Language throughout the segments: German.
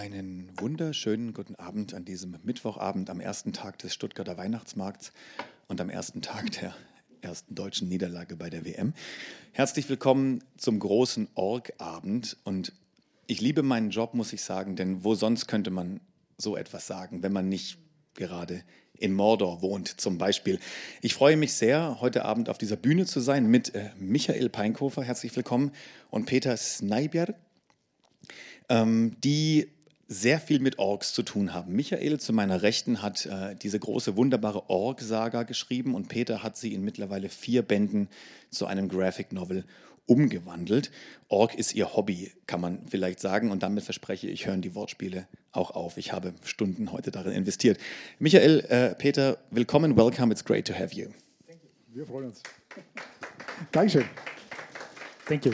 Einen wunderschönen guten Abend an diesem Mittwochabend am ersten Tag des Stuttgarter Weihnachtsmarkts und am ersten Tag der ersten deutschen Niederlage bei der WM. Herzlich willkommen zum großen Org-Abend und ich liebe meinen Job, muss ich sagen, denn wo sonst könnte man so etwas sagen, wenn man nicht gerade in Mordor wohnt zum Beispiel. Ich freue mich sehr, heute Abend auf dieser Bühne zu sein mit äh, Michael Peinkofer, herzlich willkommen, und Peter Sneiber, ähm, die sehr viel mit Orks zu tun haben. Michael zu meiner Rechten hat äh, diese große, wunderbare Org-Saga geschrieben und Peter hat sie in mittlerweile vier Bänden zu einem Graphic Novel umgewandelt. Org ist ihr Hobby, kann man vielleicht sagen. Und damit verspreche ich, hören die Wortspiele auch auf. Ich habe Stunden heute darin investiert. Michael, äh, Peter, willkommen, welcome, it's great to have you. Wir freuen uns. Dankeschön. Thank you.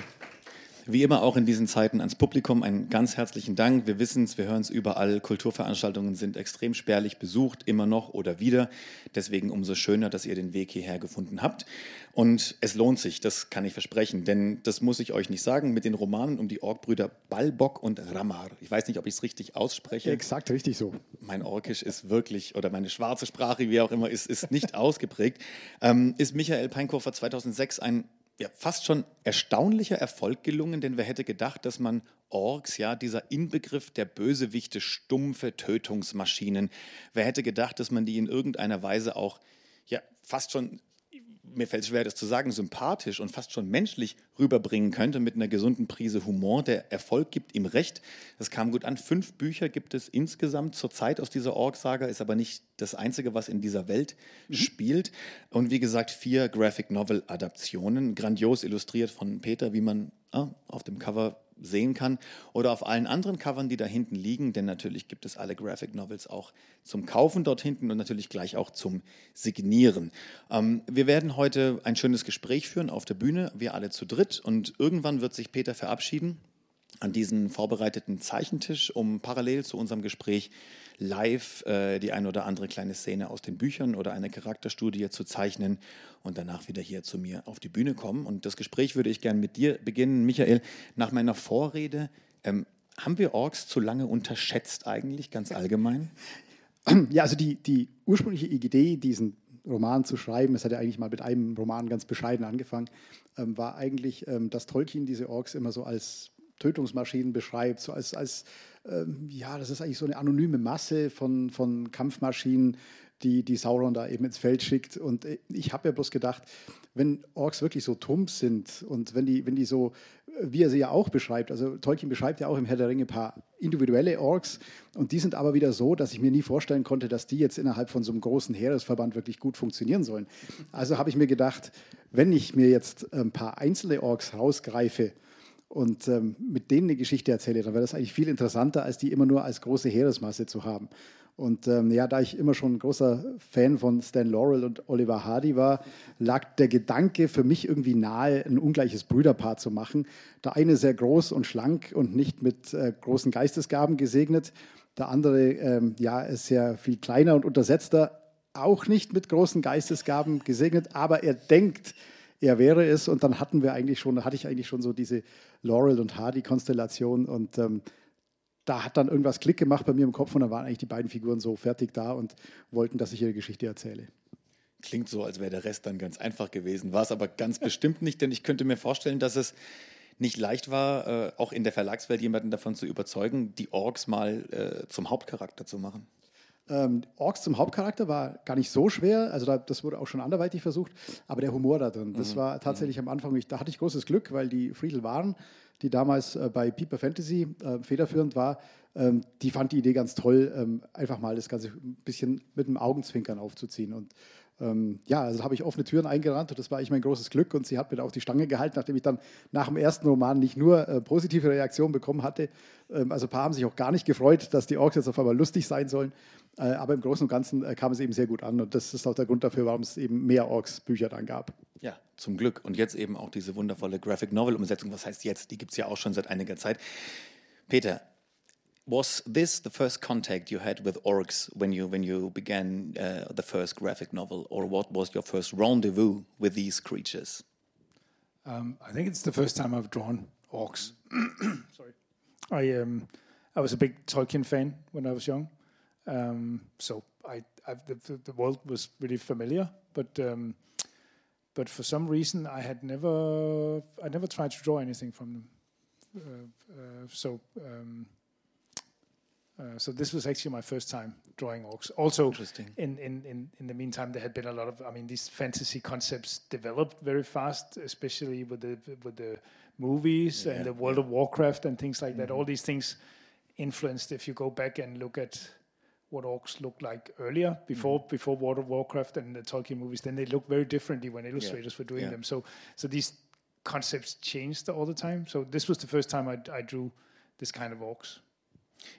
Wie immer auch in diesen Zeiten ans Publikum einen ganz herzlichen Dank. Wir wissen es, wir hören es überall. Kulturveranstaltungen sind extrem spärlich besucht, immer noch oder wieder. Deswegen umso schöner, dass ihr den Weg hierher gefunden habt. Und es lohnt sich, das kann ich versprechen, denn das muss ich euch nicht sagen, mit den Romanen um die Orkbrüder Balbok und Ramar. Ich weiß nicht, ob ich es richtig ausspreche. Exakt, richtig so. Mein Orkisch ist wirklich, oder meine schwarze Sprache, wie auch immer, ist, ist nicht ausgeprägt. Ähm, ist Michael Peinkofer 2006 ein ja, fast schon erstaunlicher Erfolg gelungen, denn wer hätte gedacht, dass man Orks, ja, dieser Inbegriff der Bösewichte, stumpfe Tötungsmaschinen, wer hätte gedacht, dass man die in irgendeiner Weise auch ja, fast schon mir fällt es schwer, das zu sagen, sympathisch und fast schon menschlich rüberbringen könnte mit einer gesunden Prise Humor. Der Erfolg gibt ihm recht. Das kam gut an. Fünf Bücher gibt es insgesamt zurzeit aus dieser Org-Saga, ist aber nicht das Einzige, was in dieser Welt mhm. spielt. Und wie gesagt, vier Graphic Novel-Adaptionen, grandios illustriert von Peter, wie man ah, auf dem Cover sehen kann oder auf allen anderen Covern, die da hinten liegen, denn natürlich gibt es alle Graphic Novels auch zum Kaufen dort hinten und natürlich gleich auch zum Signieren. Ähm, wir werden heute ein schönes Gespräch führen auf der Bühne, wir alle zu dritt und irgendwann wird sich Peter verabschieden an diesen vorbereiteten Zeichentisch, um parallel zu unserem Gespräch live äh, die ein oder andere kleine Szene aus den Büchern oder eine Charakterstudie zu zeichnen und danach wieder hier zu mir auf die Bühne kommen. Und das Gespräch würde ich gerne mit dir beginnen, Michael. Nach meiner Vorrede, ähm, haben wir Orks zu lange unterschätzt eigentlich, ganz allgemein? Ja, also die, die ursprüngliche Idee, diesen Roman zu schreiben, es hat ja eigentlich mal mit einem Roman ganz bescheiden angefangen, ähm, war eigentlich, ähm, dass Tolkien diese Orks immer so als Tötungsmaschinen beschreibt, so als, als ähm, ja, das ist eigentlich so eine anonyme Masse von, von Kampfmaschinen, die, die Sauron da eben ins Feld schickt. Und äh, ich habe ja bloß gedacht, wenn Orks wirklich so tump sind und wenn die, wenn die so, wie er sie ja auch beschreibt, also Tolkien beschreibt ja auch im Herr der Ringe ein paar individuelle Orks und die sind aber wieder so, dass ich mir nie vorstellen konnte, dass die jetzt innerhalb von so einem großen Heeresverband wirklich gut funktionieren sollen. Also habe ich mir gedacht, wenn ich mir jetzt ein paar einzelne Orks rausgreife, und ähm, mit denen eine Geschichte erzähle, dann wäre das eigentlich viel interessanter, als die immer nur als große Heeresmasse zu haben. Und ähm, ja, da ich immer schon ein großer Fan von Stan Laurel und Oliver Hardy war, lag der Gedanke für mich irgendwie nahe, ein ungleiches Brüderpaar zu machen. Der eine sehr groß und schlank und nicht mit äh, großen Geistesgaben gesegnet. Der andere, ähm, ja, ist sehr viel kleiner und untersetzter, auch nicht mit großen Geistesgaben gesegnet, aber er denkt, er wäre es. Und dann hatten wir eigentlich schon, hatte ich eigentlich schon so diese Laurel und Hardy-Konstellation und ähm, da hat dann irgendwas Klick gemacht bei mir im Kopf und dann waren eigentlich die beiden Figuren so fertig da und wollten, dass ich ihre Geschichte erzähle. Klingt so, als wäre der Rest dann ganz einfach gewesen. War es aber ganz bestimmt nicht, denn ich könnte mir vorstellen, dass es nicht leicht war, äh, auch in der Verlagswelt jemanden davon zu überzeugen, die Orks mal äh, zum Hauptcharakter zu machen. Ähm, Orks zum Hauptcharakter war gar nicht so schwer, also da, das wurde auch schon anderweitig versucht, aber der Humor da drin, das mhm. war tatsächlich am Anfang, ich, da hatte ich großes Glück, weil die Friedel waren, die damals äh, bei Piper Fantasy äh, federführend war, ähm, die fand die Idee ganz toll, ähm, einfach mal das Ganze ein bisschen mit dem Augenzwinkern aufzuziehen und ähm, ja, also habe ich offene Türen eingerannt und das war eigentlich mein großes Glück und sie hat mir da auch die Stange gehalten, nachdem ich dann nach dem ersten Roman nicht nur äh, positive Reaktionen bekommen hatte. Ähm, also ein paar haben sich auch gar nicht gefreut, dass die Orks jetzt auf einmal lustig sein sollen. Äh, aber im Großen und Ganzen äh, kam es eben sehr gut an und das ist auch der Grund dafür, warum es eben mehr Orks-Bücher dann gab. Ja, zum Glück. Und jetzt eben auch diese wundervolle Graphic Novel-Umsetzung. Was heißt jetzt? Die gibt es ja auch schon seit einiger Zeit. Peter, was this the first contact you had with orcs when you when you began uh, the first graphic novel, or what was your first rendezvous with these creatures? Um, I think it's the first time I've drawn orcs. Sorry, I um, I was a big Tolkien fan when I was young, um, so I, the, the, world was really familiar. But um, but for some reason, I had never I never tried to draw anything from them. Uh, uh, so. Um, uh, so this was actually my first time drawing orcs. Also, in, in, in, in the meantime, there had been a lot of, I mean, these fantasy concepts developed very fast, especially with the with the movies yeah, and the World yeah. of Warcraft and things like mm-hmm. that. All these things influenced. If you go back and look at what orcs looked like earlier, before mm-hmm. before World of Warcraft and the Tolkien movies, then they look very differently when illustrators yeah. were doing them. So so these concepts changed all the time. So this was the first time I, I drew this kind of orcs.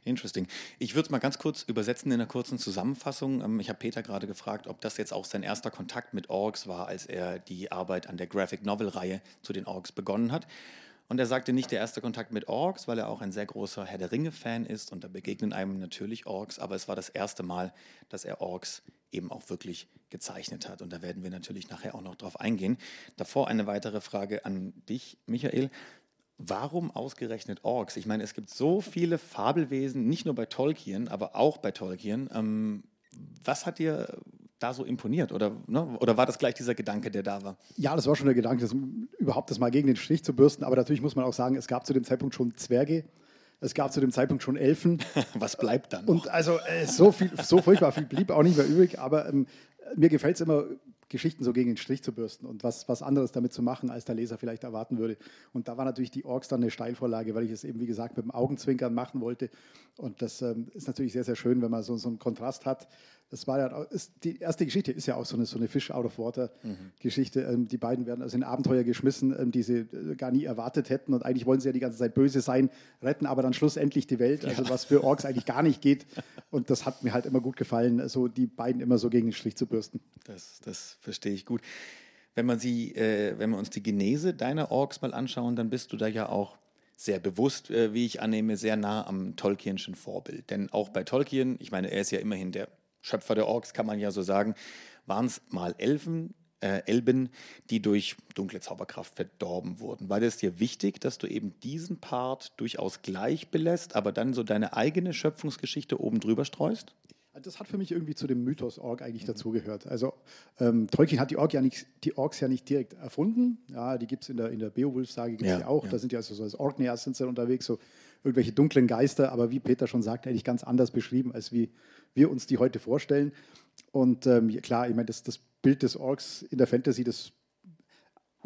Interesting. Ich würde es mal ganz kurz übersetzen in einer kurzen Zusammenfassung. Ähm, ich habe Peter gerade gefragt, ob das jetzt auch sein erster Kontakt mit Orks war, als er die Arbeit an der Graphic Novel-Reihe zu den Orks begonnen hat. Und er sagte nicht der erste Kontakt mit Orks, weil er auch ein sehr großer Herr der Ringe-Fan ist und da begegnen einem natürlich Orks, aber es war das erste Mal, dass er Orks eben auch wirklich gezeichnet hat. Und da werden wir natürlich nachher auch noch drauf eingehen. Davor eine weitere Frage an dich, Michael. Warum ausgerechnet Orks? Ich meine, es gibt so viele Fabelwesen, nicht nur bei Tolkien, aber auch bei Tolkien. Ähm, was hat dir da so imponiert? Oder, ne? oder war das gleich dieser Gedanke, der da war? Ja, das war schon der Gedanke, das, überhaupt das mal gegen den Strich zu bürsten. Aber natürlich muss man auch sagen, es gab zu dem Zeitpunkt schon Zwerge. Es gab zu dem Zeitpunkt schon Elfen. Was bleibt dann? Noch? Und also äh, so, viel, so furchtbar viel blieb auch nicht mehr übrig. Aber ähm, mir gefällt es immer Geschichten so gegen den Strich zu bürsten und was, was anderes damit zu machen, als der Leser vielleicht erwarten würde. Und da war natürlich die Orks dann eine Steilvorlage, weil ich es eben, wie gesagt, mit dem Augenzwinkern machen wollte. Und das ähm, ist natürlich sehr, sehr schön, wenn man so, so einen Kontrast hat das war ja, ist, die erste Geschichte ist ja auch so eine, so eine Fish out of water mhm. Geschichte. Ähm, die beiden werden also in Abenteuer geschmissen, ähm, die sie äh, gar nie erwartet hätten. Und eigentlich wollen sie ja die ganze Zeit böse sein, retten aber dann schlussendlich die Welt. Also ja. was für Orks eigentlich gar nicht geht. Und das hat mir halt immer gut gefallen, so also die beiden immer so gegen den Strich zu bürsten. Das, das verstehe ich gut. Wenn man sie, äh, wenn wir uns die Genese deiner Orks mal anschauen, dann bist du da ja auch sehr bewusst, äh, wie ich annehme, sehr nah am Tolkienschen Vorbild. Denn auch bei Tolkien, ich meine, er ist ja immerhin der Schöpfer der Orks, kann man ja so sagen, waren es mal Elfen, äh, Elben, die durch dunkle Zauberkraft verdorben wurden. War das dir wichtig, dass du eben diesen Part durchaus gleich belässt, aber dann so deine eigene Schöpfungsgeschichte oben drüber streust? Das hat für mich irgendwie zu dem Mythos Ork eigentlich mhm. dazugehört. Also ähm, Tolkien hat die, Ork ja nicht, die Orks ja nicht direkt erfunden. Ja, die gibt es in der, in der Beowulf-Sage ja, ja, auch. Ja. Da sind ja also so als Orkneas sind unterwegs, so irgendwelche dunklen Geister, aber wie Peter schon sagt, eigentlich ganz anders beschrieben, als wie wir uns die heute vorstellen. Und ähm, klar, ich meine, das, das Bild des Orks in der Fantasy, des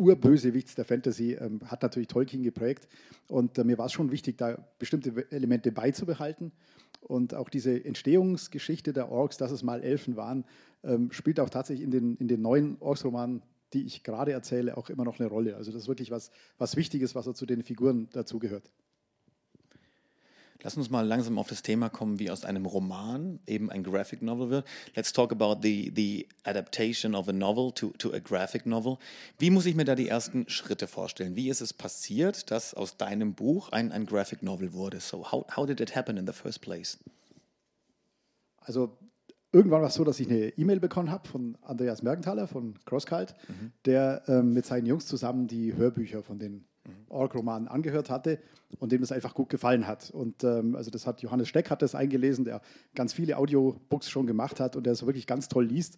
Urbösewichts der Fantasy, ähm, hat natürlich Tolkien geprägt. Und äh, mir war es schon wichtig, da bestimmte Elemente beizubehalten. Und auch diese Entstehungsgeschichte der Orks, dass es mal Elfen waren, ähm, spielt auch tatsächlich in den, in den neuen Orks-Romanen, die ich gerade erzähle, auch immer noch eine Rolle. Also das ist wirklich was, was Wichtiges, was zu den Figuren dazugehört. Lass uns mal langsam auf das Thema kommen, wie aus einem Roman eben ein Graphic Novel wird. Let's talk about the, the adaptation of a novel to, to a graphic novel. Wie muss ich mir da die ersten Schritte vorstellen? Wie ist es passiert, dass aus deinem Buch ein, ein Graphic Novel wurde? So, how, how did it happen in the first place? Also, irgendwann war es so, dass ich eine E-Mail bekommen habe von Andreas Mergenthaler von CrossCult, mhm. der ähm, mit seinen Jungs zusammen die Hörbücher von den Org-Roman angehört hatte und dem das einfach gut gefallen hat. Und ähm, also das hat Johannes Steck hat das eingelesen, der ganz viele Audiobooks schon gemacht hat und der es wirklich ganz toll liest.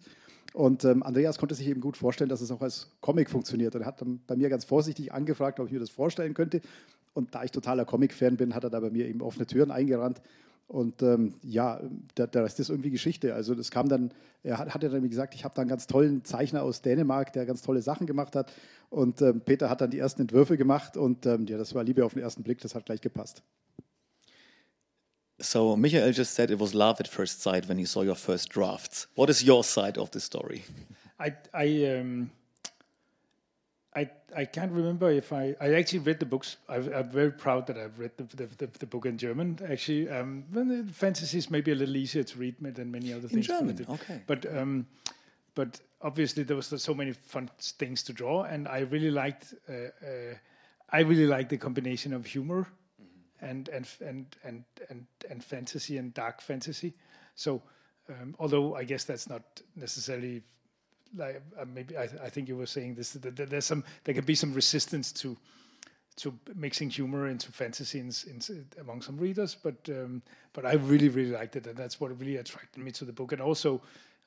Und ähm, Andreas konnte sich eben gut vorstellen, dass es auch als Comic funktioniert. Und er hat dann bei mir ganz vorsichtig angefragt, ob ich mir das vorstellen könnte. Und da ich totaler Comic-Fan bin, hat er da bei mir eben offene Türen eingerannt. Und ähm, ja, der, der, Rest ist irgendwie Geschichte. Also das kam dann, er hat, hat ja dann gesagt, ich habe da einen ganz tollen Zeichner aus Dänemark, der ganz tolle Sachen gemacht hat. Und ähm, Peter hat dann die ersten Entwürfe gemacht und ähm, ja, das war Liebe auf den ersten Blick, das hat gleich gepasst. So Michael just said it was love at first sight when he saw your first drafts. What is your side of the story? I, I um I, I can't remember if I I actually read the books. I, am very proud that I've read the, the, the, the book in German. Actually, um, fantasy is maybe a little easier to read than many other things. In German, okay. But um, but obviously there was so many fun things to draw, and I really liked uh, uh, I really liked the combination of humor mm-hmm. and, and and and and and fantasy and dark fantasy. So um, although I guess that's not necessarily like uh, maybe I, I, think you were saying this that there's some there can be some resistance to to mixing humor into fantasy in, in, among some readers. But um, but I really really liked it, and that's what really attracted me to the book. And also,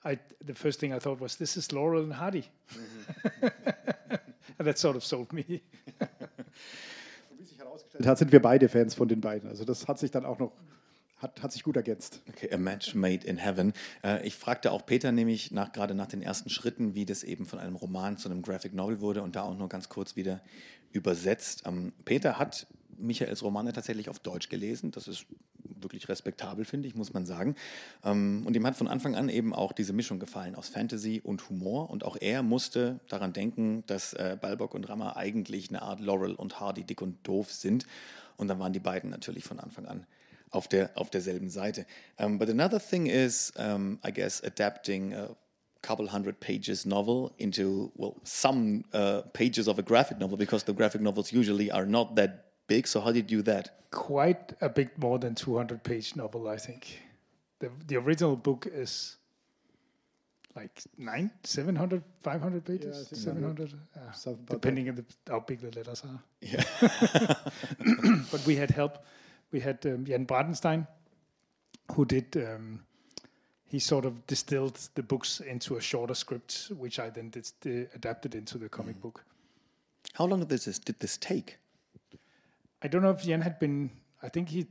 I the first thing I thought was this is Laurel and Hardy, mm-hmm. and that sort of sold me. Wie sich herausgestellt hat, sind wir beide Fans von den beiden. Also das hat sich dann auch noch hat, hat sich gut ergänzt. Okay, a match made in heaven. Äh, ich fragte auch Peter nämlich nach, gerade nach den ersten Schritten, wie das eben von einem Roman zu einem Graphic Novel wurde und da auch nur ganz kurz wieder übersetzt. Ähm, Peter hat Michaels Romane tatsächlich auf Deutsch gelesen. Das ist wirklich respektabel, finde ich, muss man sagen. Ähm, und ihm hat von Anfang an eben auch diese Mischung gefallen aus Fantasy und Humor. Und auch er musste daran denken, dass äh, Balbock und Rammer eigentlich eine Art Laurel und Hardy dick und doof sind. Und dann waren die beiden natürlich von Anfang an auf, der, auf derselben Seite. Um, but another thing is, um, I guess, adapting a couple hundred pages novel into, well, some uh, pages of a graphic novel because the graphic novels usually are not that big. So how did you do that? Quite a bit more than 200 page novel, I think. The, the original book is like nine, 700, 500 pages, yeah, 700, uh, depending on the, how big the letters are. Yeah. but we had help we had um, Jan Bradenstein, who did. Um, he sort of distilled the books into a shorter script, which I then did, uh, adapted into the comic mm. book. How long did this did this take? I don't know if Jan had been. I think he.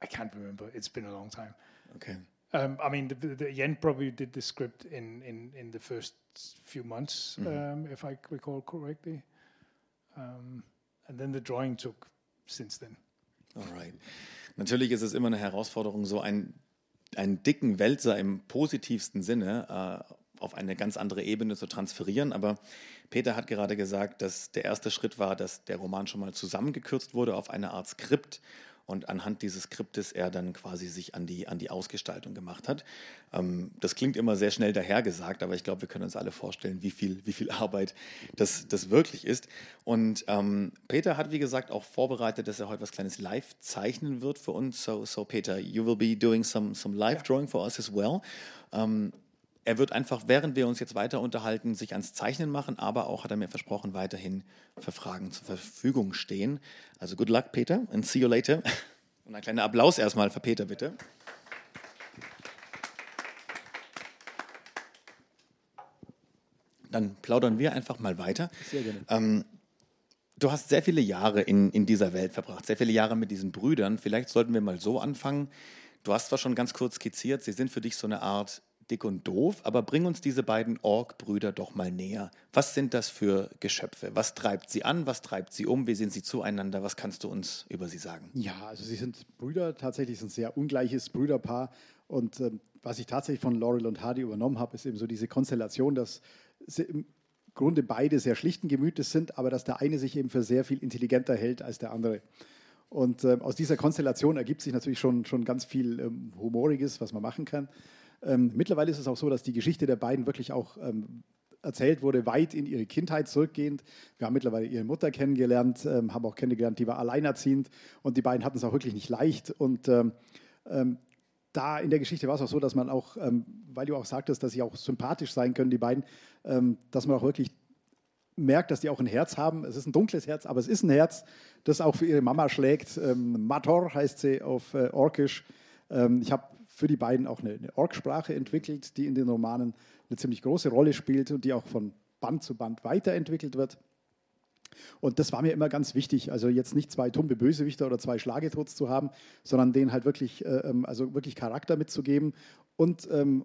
I can't remember. It's been a long time. Okay. Um, I mean, the, the, Jan probably did the script in, in, in the first few months, mm -hmm. um, if I recall correctly. Um, and then the drawing took since then. Alright. Natürlich ist es immer eine Herausforderung, so einen, einen dicken Wälzer im positivsten Sinne äh, auf eine ganz andere Ebene zu transferieren. Aber Peter hat gerade gesagt, dass der erste Schritt war, dass der Roman schon mal zusammengekürzt wurde auf eine Art Skript und anhand dieses Skriptes er dann quasi sich an die, an die Ausgestaltung gemacht hat. Ähm, das klingt immer sehr schnell dahergesagt, aber ich glaube, wir können uns alle vorstellen, wie viel, wie viel Arbeit das, das wirklich ist. Und ähm, Peter hat, wie gesagt, auch vorbereitet, dass er heute was Kleines live zeichnen wird für uns. So, so Peter, you will be doing some, some live drawing for us as well. Um, ähm, er wird einfach, während wir uns jetzt weiter unterhalten, sich ans Zeichnen machen, aber auch, hat er mir versprochen, weiterhin für Fragen zur Verfügung stehen. Also good luck, Peter, and see you later. Und ein kleiner Applaus erstmal für Peter, bitte. Dann plaudern wir einfach mal weiter. Sehr gerne. Ähm, du hast sehr viele Jahre in, in dieser Welt verbracht, sehr viele Jahre mit diesen Brüdern. Vielleicht sollten wir mal so anfangen. Du hast zwar schon ganz kurz skizziert, sie sind für dich so eine Art dick und doof, aber bring uns diese beiden Ork-Brüder doch mal näher. Was sind das für Geschöpfe? Was treibt sie an? Was treibt sie um? Wie sind sie zueinander? Was kannst du uns über sie sagen? Ja, also sie sind Brüder, tatsächlich ein sehr ungleiches Brüderpaar. Und ähm, was ich tatsächlich von Laurel und Hardy übernommen habe, ist eben so diese Konstellation, dass sie im Grunde beide sehr schlichten Gemütes sind, aber dass der eine sich eben für sehr viel intelligenter hält als der andere. Und äh, aus dieser Konstellation ergibt sich natürlich schon, schon ganz viel ähm, Humoriges, was man machen kann. Ähm, mittlerweile ist es auch so, dass die Geschichte der beiden wirklich auch ähm, erzählt wurde, weit in ihre Kindheit zurückgehend. Wir haben mittlerweile ihre Mutter kennengelernt, ähm, haben auch kennengelernt, die war alleinerziehend und die beiden hatten es auch wirklich nicht leicht. Und ähm, ähm, da in der Geschichte war es auch so, dass man auch, ähm, weil du auch sagtest, dass sie auch sympathisch sein können, die beiden, dass man auch wirklich merkt, dass die auch ein Herz haben. Es ist ein dunkles Herz, aber es ist ein Herz, das auch für ihre Mama schlägt. Mator heißt sie auf äh, Orkisch. ich habe für die beiden auch eine, Orksprache entwickelt, die in den Romanen eine ziemlich große Rolle spielt und die auch von Band zu Band weiterentwickelt wird. Und das war mir immer ganz wichtig, also jetzt nicht zwei tumbe Bösewichter oder zwei Schlagetots zu haben, sondern denen halt wirklich, äh, ähm, also wirklich Charakter mitzugeben und ähm,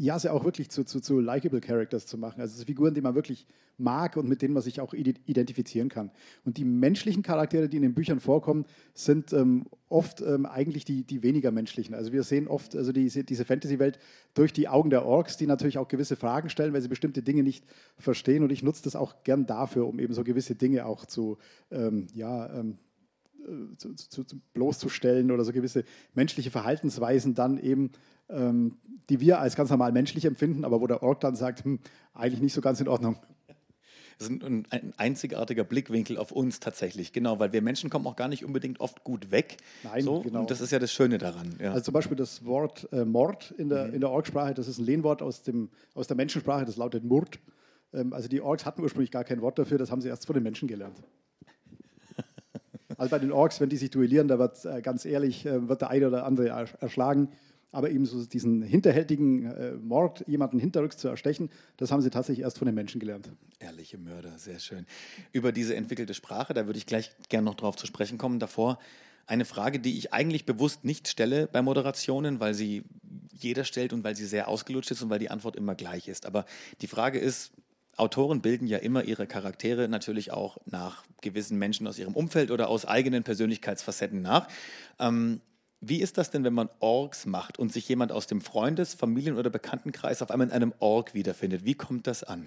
ja, sie auch wirklich zu, zu, zu likable Characters zu machen. Also Figuren, die man wirklich mag und mit denen man sich auch identifizieren kann. Und die menschlichen Charaktere, die in den Büchern vorkommen, sind ähm, oft ähm, eigentlich die, die weniger menschlichen. Also wir sehen oft also diese, diese Fantasy-Welt durch die Augen der Orks, die natürlich auch gewisse Fragen stellen, weil sie bestimmte Dinge nicht verstehen. Und ich nutze das auch gern dafür, um eben so gewisse Dinge auch zu, ähm, ja, ähm, äh, zu, zu, zu, bloßzustellen oder so gewisse menschliche Verhaltensweisen dann eben ähm, die wir als ganz normal menschlich empfinden, aber wo der Org dann sagt, hm, eigentlich nicht so ganz in Ordnung. Das ist ein, ein, einzigartiger Blickwinkel auf uns tatsächlich, genau, weil wir Menschen kommen auch gar nicht unbedingt oft gut weg. Nein, so, genau. Und das ist ja das Schöne daran. Ja. Also zum Beispiel das Wort äh, Mord in der, mhm. in der Org-Sprache, das ist ein Lehnwort aus, dem, aus der Menschensprache, das lautet Murt. Ähm, also die Orks hatten ursprünglich gar kein Wort dafür, das haben sie erst von den Menschen gelernt. Also bei den Orks, wenn die sich duellieren, da wird äh, ganz ehrlich, äh, wird der eine oder andere erschlagen. Aber eben so diesen hinterhältigen äh, Mord, jemanden hinterrücks zu erstechen, das haben sie tatsächlich erst von den Menschen gelernt. Ehrliche Mörder, sehr schön. Über diese entwickelte Sprache, da würde ich gleich gerne noch drauf zu sprechen kommen. Davor eine Frage, die ich eigentlich bewusst nicht stelle bei Moderationen, weil sie jeder stellt und weil sie sehr ausgelutscht ist und weil die Antwort immer gleich ist. Aber die Frage ist, Autoren bilden ja immer ihre Charaktere natürlich auch nach gewissen Menschen aus ihrem Umfeld oder aus eigenen Persönlichkeitsfacetten nach. Ähm, wie ist das denn, wenn man Orks macht und sich jemand aus dem Freundes-, Familien- oder Bekanntenkreis auf einmal in einem Org wiederfindet? Wie kommt das an?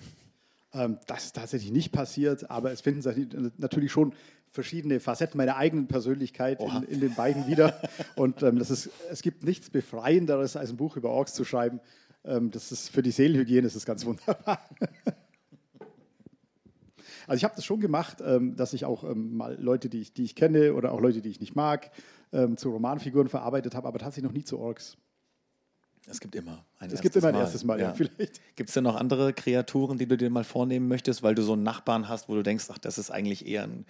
Ähm, das ist tatsächlich nicht passiert, aber es finden sich natürlich schon verschiedene Facetten meiner eigenen Persönlichkeit in, in, den beiden wieder. Und ähm, das ist, es gibt nichts Befreienderes, als ein Buch über Orks zu schreiben. Ähm, das ist für die Seelenhygiene ist das ganz wunderbar. Also ich habe das schon gemacht, ähm, dass ich auch ähm, mal Leute, die ich, die ich kenne oder auch Leute, die ich nicht mag, ähm, zu Romanfiguren verarbeitet habe, aber tatsächlich noch nie zu Orks. Es gibt immer ein es gibt immer ein erstes Mal, ja. ja vielleicht. Gibt es denn noch andere Kreaturen, die du dir mal vornehmen möchtest, weil du so einen Nachbarn hast, wo du denkst, ach, das ist eigentlich eher ein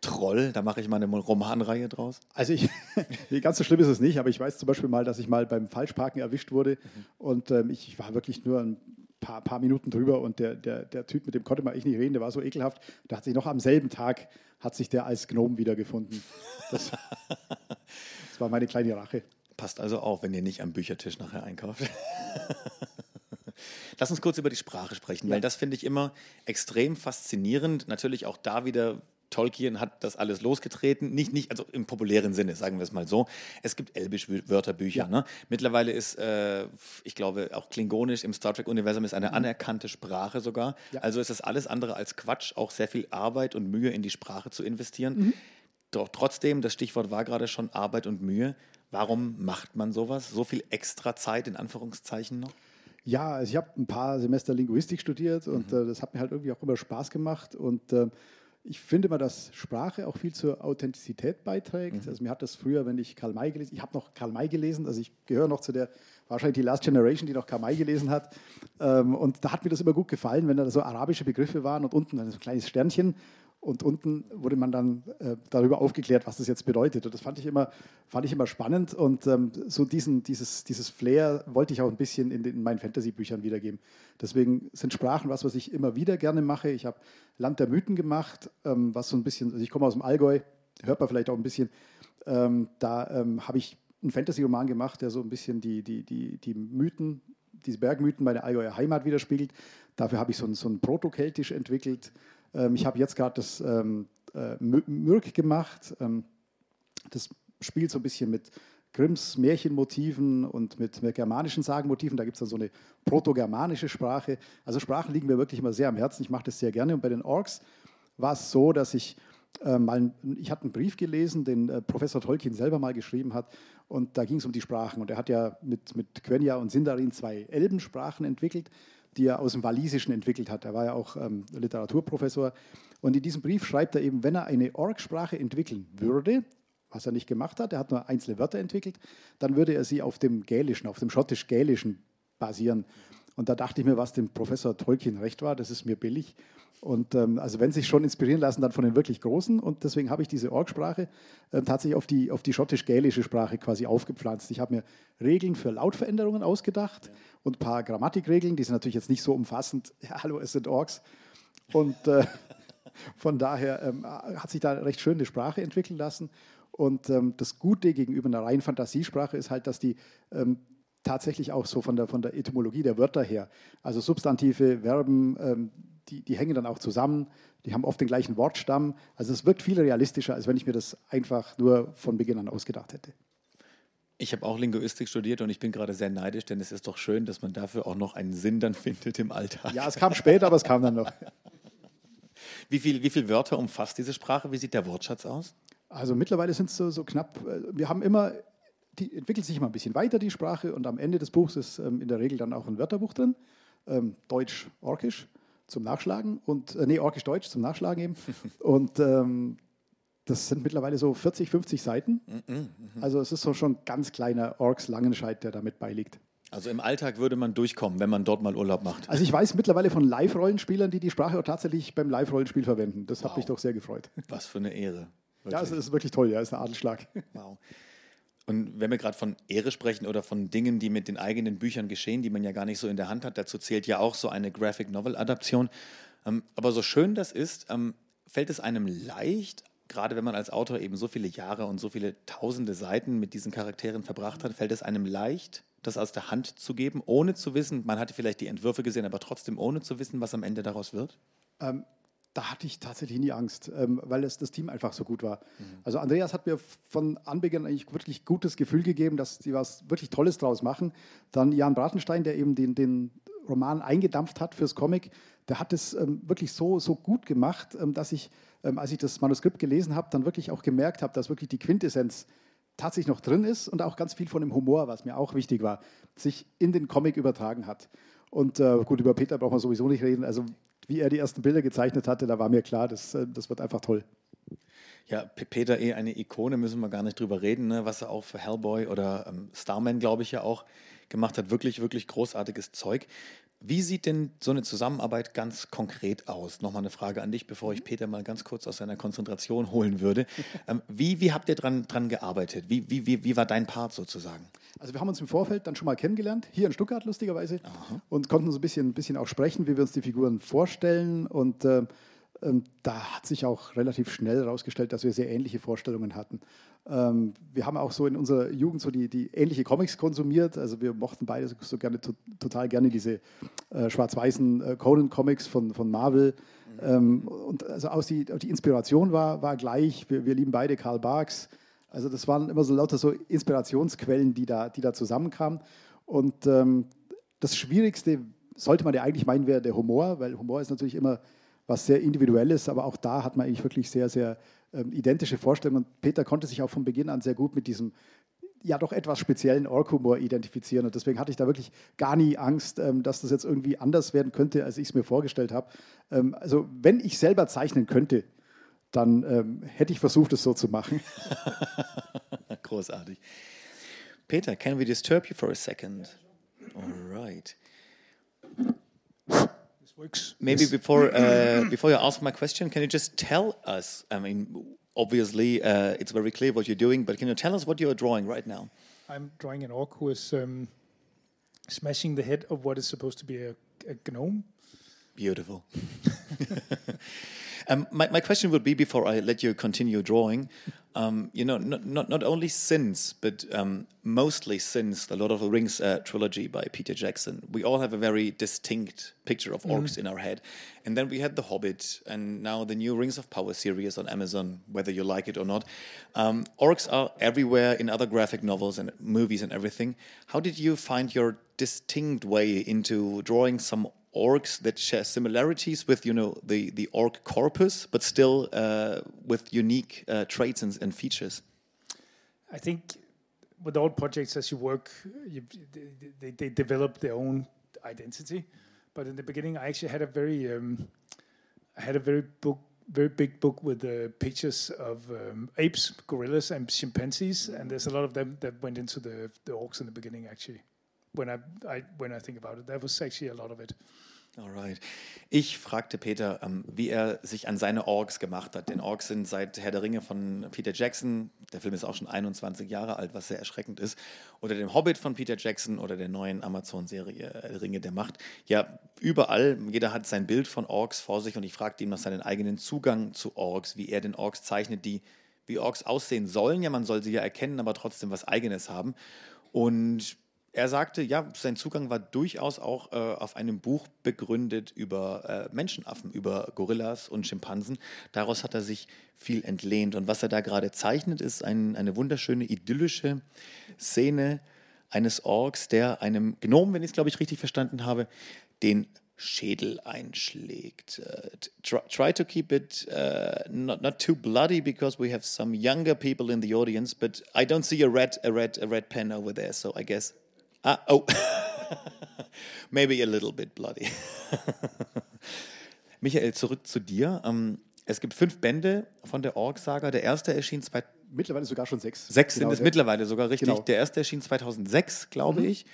Troll, da mache ich mal eine Romanreihe draus? Also ich, ganz so schlimm ist es nicht, aber ich weiß zum Beispiel mal, dass ich mal beim Falschparken erwischt wurde mhm. und ähm, ich, ich war wirklich nur ein paar, paar Minuten drüber und der, der, der Typ, mit dem konnte man ich nicht reden, der war so ekelhaft. Der hat sich noch am selben Tag, hat sich der als Gnome wiedergefunden. Das, das war meine kleine Rache. Passt also auf, wenn ihr nicht am Büchertisch nachher einkauft. Lass uns kurz über die Sprache sprechen, ja. weil das finde ich immer extrem faszinierend. Natürlich auch da wieder Tolkien hat das alles losgetreten, nicht, nicht, also im populären Sinne, sagen wir es mal so. Es gibt Elbisch-Wörterbücher. Ja. Ne? Mittlerweile ist, äh, ich glaube, auch Klingonisch im Star Trek-Universum ist eine mhm. anerkannte Sprache sogar. Ja. Also ist es alles andere als Quatsch, auch sehr viel Arbeit und Mühe in die Sprache zu investieren. Mhm. Doch trotzdem, das Stichwort war gerade schon Arbeit und Mühe. Warum macht man sowas? So viel extra Zeit in Anführungszeichen noch? Ja, also ich habe ein paar Semester Linguistik studiert und mhm. äh, das hat mir halt irgendwie auch immer Spaß gemacht und äh, ich finde mal, dass Sprache auch viel zur Authentizität beiträgt. Mhm. Also mir hat das früher, wenn ich Karl May gelesen, ich habe noch Karl May gelesen, also ich gehöre noch zu der wahrscheinlich die Last Generation, die noch Karl May gelesen hat. Ähm, und da hat mir das immer gut gefallen, wenn da so arabische Begriffe waren und unten so ein kleines Sternchen und unten wurde man dann äh, darüber aufgeklärt, was das jetzt bedeutet. Und das fand ich immer, fand ich immer spannend. Und ähm, so diesen, dieses, dieses Flair wollte ich auch ein bisschen in, den, in meinen Fantasy-Büchern wiedergeben. Deswegen sind Sprachen was, was ich immer wieder gerne mache. Ich habe Land der Mythen gemacht, ähm, was so ein bisschen, also ich komme aus dem Allgäu, hört man vielleicht auch ein bisschen. Ähm, da ähm, habe ich einen Fantasy-Roman gemacht, der so ein bisschen die, die, die, die Mythen, diese Bergmythen meine Allgäuer Heimat widerspiegelt. Dafür habe ich so ein, so ein Proto-Keltisch entwickelt. Ähm, ich habe jetzt gerade das ähm, äh, Mürk gemacht. Ähm, das spielt so ein bisschen mit Grimms Märchenmotiven und mit, mit germanischen Sagenmotiven. Da gibt es dann so eine proto-germanische Sprache. Also Sprachen liegen mir wirklich immer sehr am Herzen. Ich mache das sehr gerne. Und bei den Orks war es so, dass ich äh, mal, ich hatte einen Brief gelesen, den äh, Professor Tolkien selber mal geschrieben hat. Und da ging es um die Sprachen. Und er hat ja mit, mit Quenya und Sindarin zwei Elbensprachen entwickelt die er aus dem Walisischen entwickelt hat. Er war ja auch ähm, Literaturprofessor. Und in diesem Brief schreibt er eben, wenn er eine Org-Sprache entwickeln würde, was er nicht gemacht hat, er hat nur einzelne Wörter entwickelt, dann würde er sie auf dem Gälischen, auf dem Schottisch-Gälischen basieren. Und da dachte ich mir, was dem Professor Tolkien recht war, das ist mir billig. Und ähm, also wenn sich schon inspirieren lassen, dann von den wirklich Großen. Und deswegen habe ich diese Orgsprache äh, tatsächlich auf die, auf die schottisch-gälische Sprache quasi aufgepflanzt. Ich habe mir Regeln für Lautveränderungen ausgedacht ja. und ein paar Grammatikregeln. Die sind natürlich jetzt nicht so umfassend. Ja, hallo, es sind Orks. Und äh, von daher ähm, hat sich da recht schön eine Sprache entwickeln lassen. Und ähm, das Gute gegenüber einer reinen Fantasiesprache ist halt, dass die ähm, tatsächlich auch so von der, von der Etymologie der Wörter her, also Substantive, Verben, ähm, die, die hängen dann auch zusammen, die haben oft den gleichen Wortstamm. Also es wirkt viel realistischer, als wenn ich mir das einfach nur von Beginn an ausgedacht hätte. Ich habe auch Linguistik studiert und ich bin gerade sehr neidisch, denn es ist doch schön, dass man dafür auch noch einen Sinn dann findet im Alltag. Ja, es kam später, aber es kam dann noch. Wie viele wie viel Wörter umfasst diese Sprache? Wie sieht der Wortschatz aus? Also mittlerweile sind es so, so, knapp, äh, wir haben immer, die entwickelt sich immer ein bisschen weiter, die Sprache, und am Ende des Buchs ist ähm, in der Regel dann auch ein Wörterbuch drin, ähm, Deutsch-Orkisch zum Nachschlagen und, äh, nee, Orkisch-Deutsch zum Nachschlagen eben. und ähm, das sind mittlerweile so 40, 50 Seiten. Mhm, mhm. Also es ist so schon ein ganz kleiner Orks Langenscheid, der damit beiliegt. Also im Alltag würde man durchkommen, wenn man dort mal Urlaub macht. Also ich weiß mittlerweile von Live-Rollenspielern, die die Sprache auch tatsächlich beim Live-Rollenspiel verwenden. Das wow. hat mich doch sehr gefreut. Was für eine Ehre. Wirklich. Ja, es ist wirklich toll, ja, es ist ein Adelsschlag. Wow. Und wenn wir gerade von Ehre sprechen oder von Dingen, die mit den eigenen Büchern geschehen, die man ja gar nicht so in der Hand hat, dazu zählt ja auch so eine Graphic Novel Adaption. Ähm, aber so schön das ist, ähm, fällt es einem leicht, gerade wenn man als Autor eben so viele Jahre und so viele tausende Seiten mit diesen Charakteren verbracht hat, fällt es einem leicht, das aus der Hand zu geben, ohne zu wissen, man hatte vielleicht die Entwürfe gesehen, aber trotzdem ohne zu wissen, was am Ende daraus wird? Ähm, da hatte ich tatsächlich nie Angst, ähm, weil es, das Team einfach so gut war. Mhm. Also Andreas hat mir von Anbeginn eigentlich wirklich gutes Gefühl gegeben, dass sie was wirklich Tolles draus machen. Dann Jan Bratenstein, der eben den, den Roman eingedampft hat fürs Comic, der hat es ähm, wirklich so, so gut gemacht, ähm, dass ich, ähm, als ich das Manuskript gelesen habe, dann wirklich auch gemerkt habe, dass wirklich die Quintessenz tatsächlich noch drin ist und auch ganz viel von dem Humor, was mir auch wichtig war, sich in den Comic übertragen hat. Und äh, gut, über Peter brauchen wir sowieso nicht reden. Also wie er die ersten Bilder gezeichnet hatte, da war mir klar, das, äh, das wird einfach toll. Ja, Peter eh eine Ikone, müssen wir gar nicht drüber reden, ne? was er auch für Hellboy oder ähm, Starman, glaube ich, ja auch gemacht hat. Wirklich, wirklich großartiges Zeug. Wie sieht denn so eine Zusammenarbeit ganz konkret aus? Nochmal eine Frage an dich, bevor ich Peter mal ganz kurz aus seiner Konzentration holen würde. Ähm, wie, wie habt ihr dran, dran gearbeitet? Wie, wie, wie, wie war dein Part sozusagen? Also wir haben uns im Vorfeld dann schon mal kennengelernt, hier in Stuttgart lustigerweise, Aha. und konnten so ein bisschen, ein bisschen auch sprechen, wie wir uns die Figuren vorstellen. Und äh, äh, da hat sich auch relativ schnell herausgestellt, dass wir sehr ähnliche Vorstellungen hatten. Ähm, wir haben auch so in unserer Jugend so die, die ähnliche Comics konsumiert. Also wir mochten beide so, gerne, to, total gerne diese äh, schwarz-weißen äh, Conan-Comics von, von Marvel. Ähm, und also aus die, die Inspiration war, war gleich. Wir, wir lieben beide Karl Barks. Also das waren immer so lauter so Inspirationsquellen, die da, die da zusammenkamen. Und ähm, das Schwierigste sollte man ja eigentlich meinen, wäre der Humor, weil Humor ist natürlich immer was sehr Individuelles, aber auch da hat man eigentlich wirklich sehr, sehr ähm, identische Vorstellungen. Und Peter konnte sich auch von Beginn an sehr gut mit diesem ja doch etwas speziellen Ork-Humor identifizieren. Und deswegen hatte ich da wirklich gar nie Angst, ähm, dass das jetzt irgendwie anders werden könnte, als ich es mir vorgestellt habe. Ähm, also wenn ich selber zeichnen könnte, dann ähm, hätte ich versucht, es so zu machen. Großartig. Peter, can we disturb you for a second? All right. Works. Maybe yes. before uh, before you ask my question, can you just tell us? I mean, obviously, uh, it's very clear what you're doing, but can you tell us what you are drawing right now? I'm drawing an orc who is um, smashing the head of what is supposed to be a, a gnome. Beautiful. um, my, my question would be before I let you continue drawing, um, you know, not, not, not only since, but um, mostly since the Lord of the Rings uh, trilogy by Peter Jackson, we all have a very distinct picture of orcs mm. in our head. And then we had The Hobbit, and now the new Rings of Power series on Amazon, whether you like it or not. Um, orcs are everywhere in other graphic novels and movies and everything. How did you find your distinct way into drawing some orcs that share similarities with you know the the orc corpus, but still uh, with unique uh, traits and, and, features. I think with all projects as you work, you, they, they develop their own identity. But in the beginning, I actually had a very um, I had a very book very big book with uh, pictures of um, apes, gorillas, and chimpanzees, and there's a lot of them that went into the, the orcs in the beginning. Actually, when I, I when I think about it, there was actually a lot of it. Alright. Ich fragte Peter, ähm, wie er sich an seine Orks gemacht hat. Denn Orks sind seit Herr der Ringe von Peter Jackson, der Film ist auch schon 21 Jahre alt, was sehr erschreckend ist, oder dem Hobbit von Peter Jackson oder der neuen Amazon-Serie äh, Ringe der Macht. Ja, überall, jeder hat sein Bild von Orks vor sich und ich fragte ihn nach seinen eigenen Zugang zu Orks, wie er den Orks zeichnet, die wie Orks aussehen sollen. Ja, man soll sie ja erkennen, aber trotzdem was Eigenes haben. Und er sagte, ja, sein Zugang war durchaus auch äh, auf einem Buch begründet über äh, Menschenaffen, über Gorillas und Schimpansen. Daraus hat er sich viel entlehnt. Und was er da gerade zeichnet, ist ein, eine wunderschöne, idyllische Szene eines Orks, der einem Gnom, wenn ich es, glaube ich, richtig verstanden habe, den Schädel einschlägt. Uh, try, try, to keep it uh, not, not too bloody because we have some younger people in the audience, but I don't see a red, a red, a red pen over there, so I guess Ah, oh. Maybe a little bit bloody. Michael, zurück zu dir. Ähm, es gibt fünf Bände von der Org-Saga. Der erste erschien zwei mittlerweile sogar schon sechs. Sechs genau, sind es mittlerweile sogar richtig. Genau. Der erste erschien 2006, glaube mhm. ich.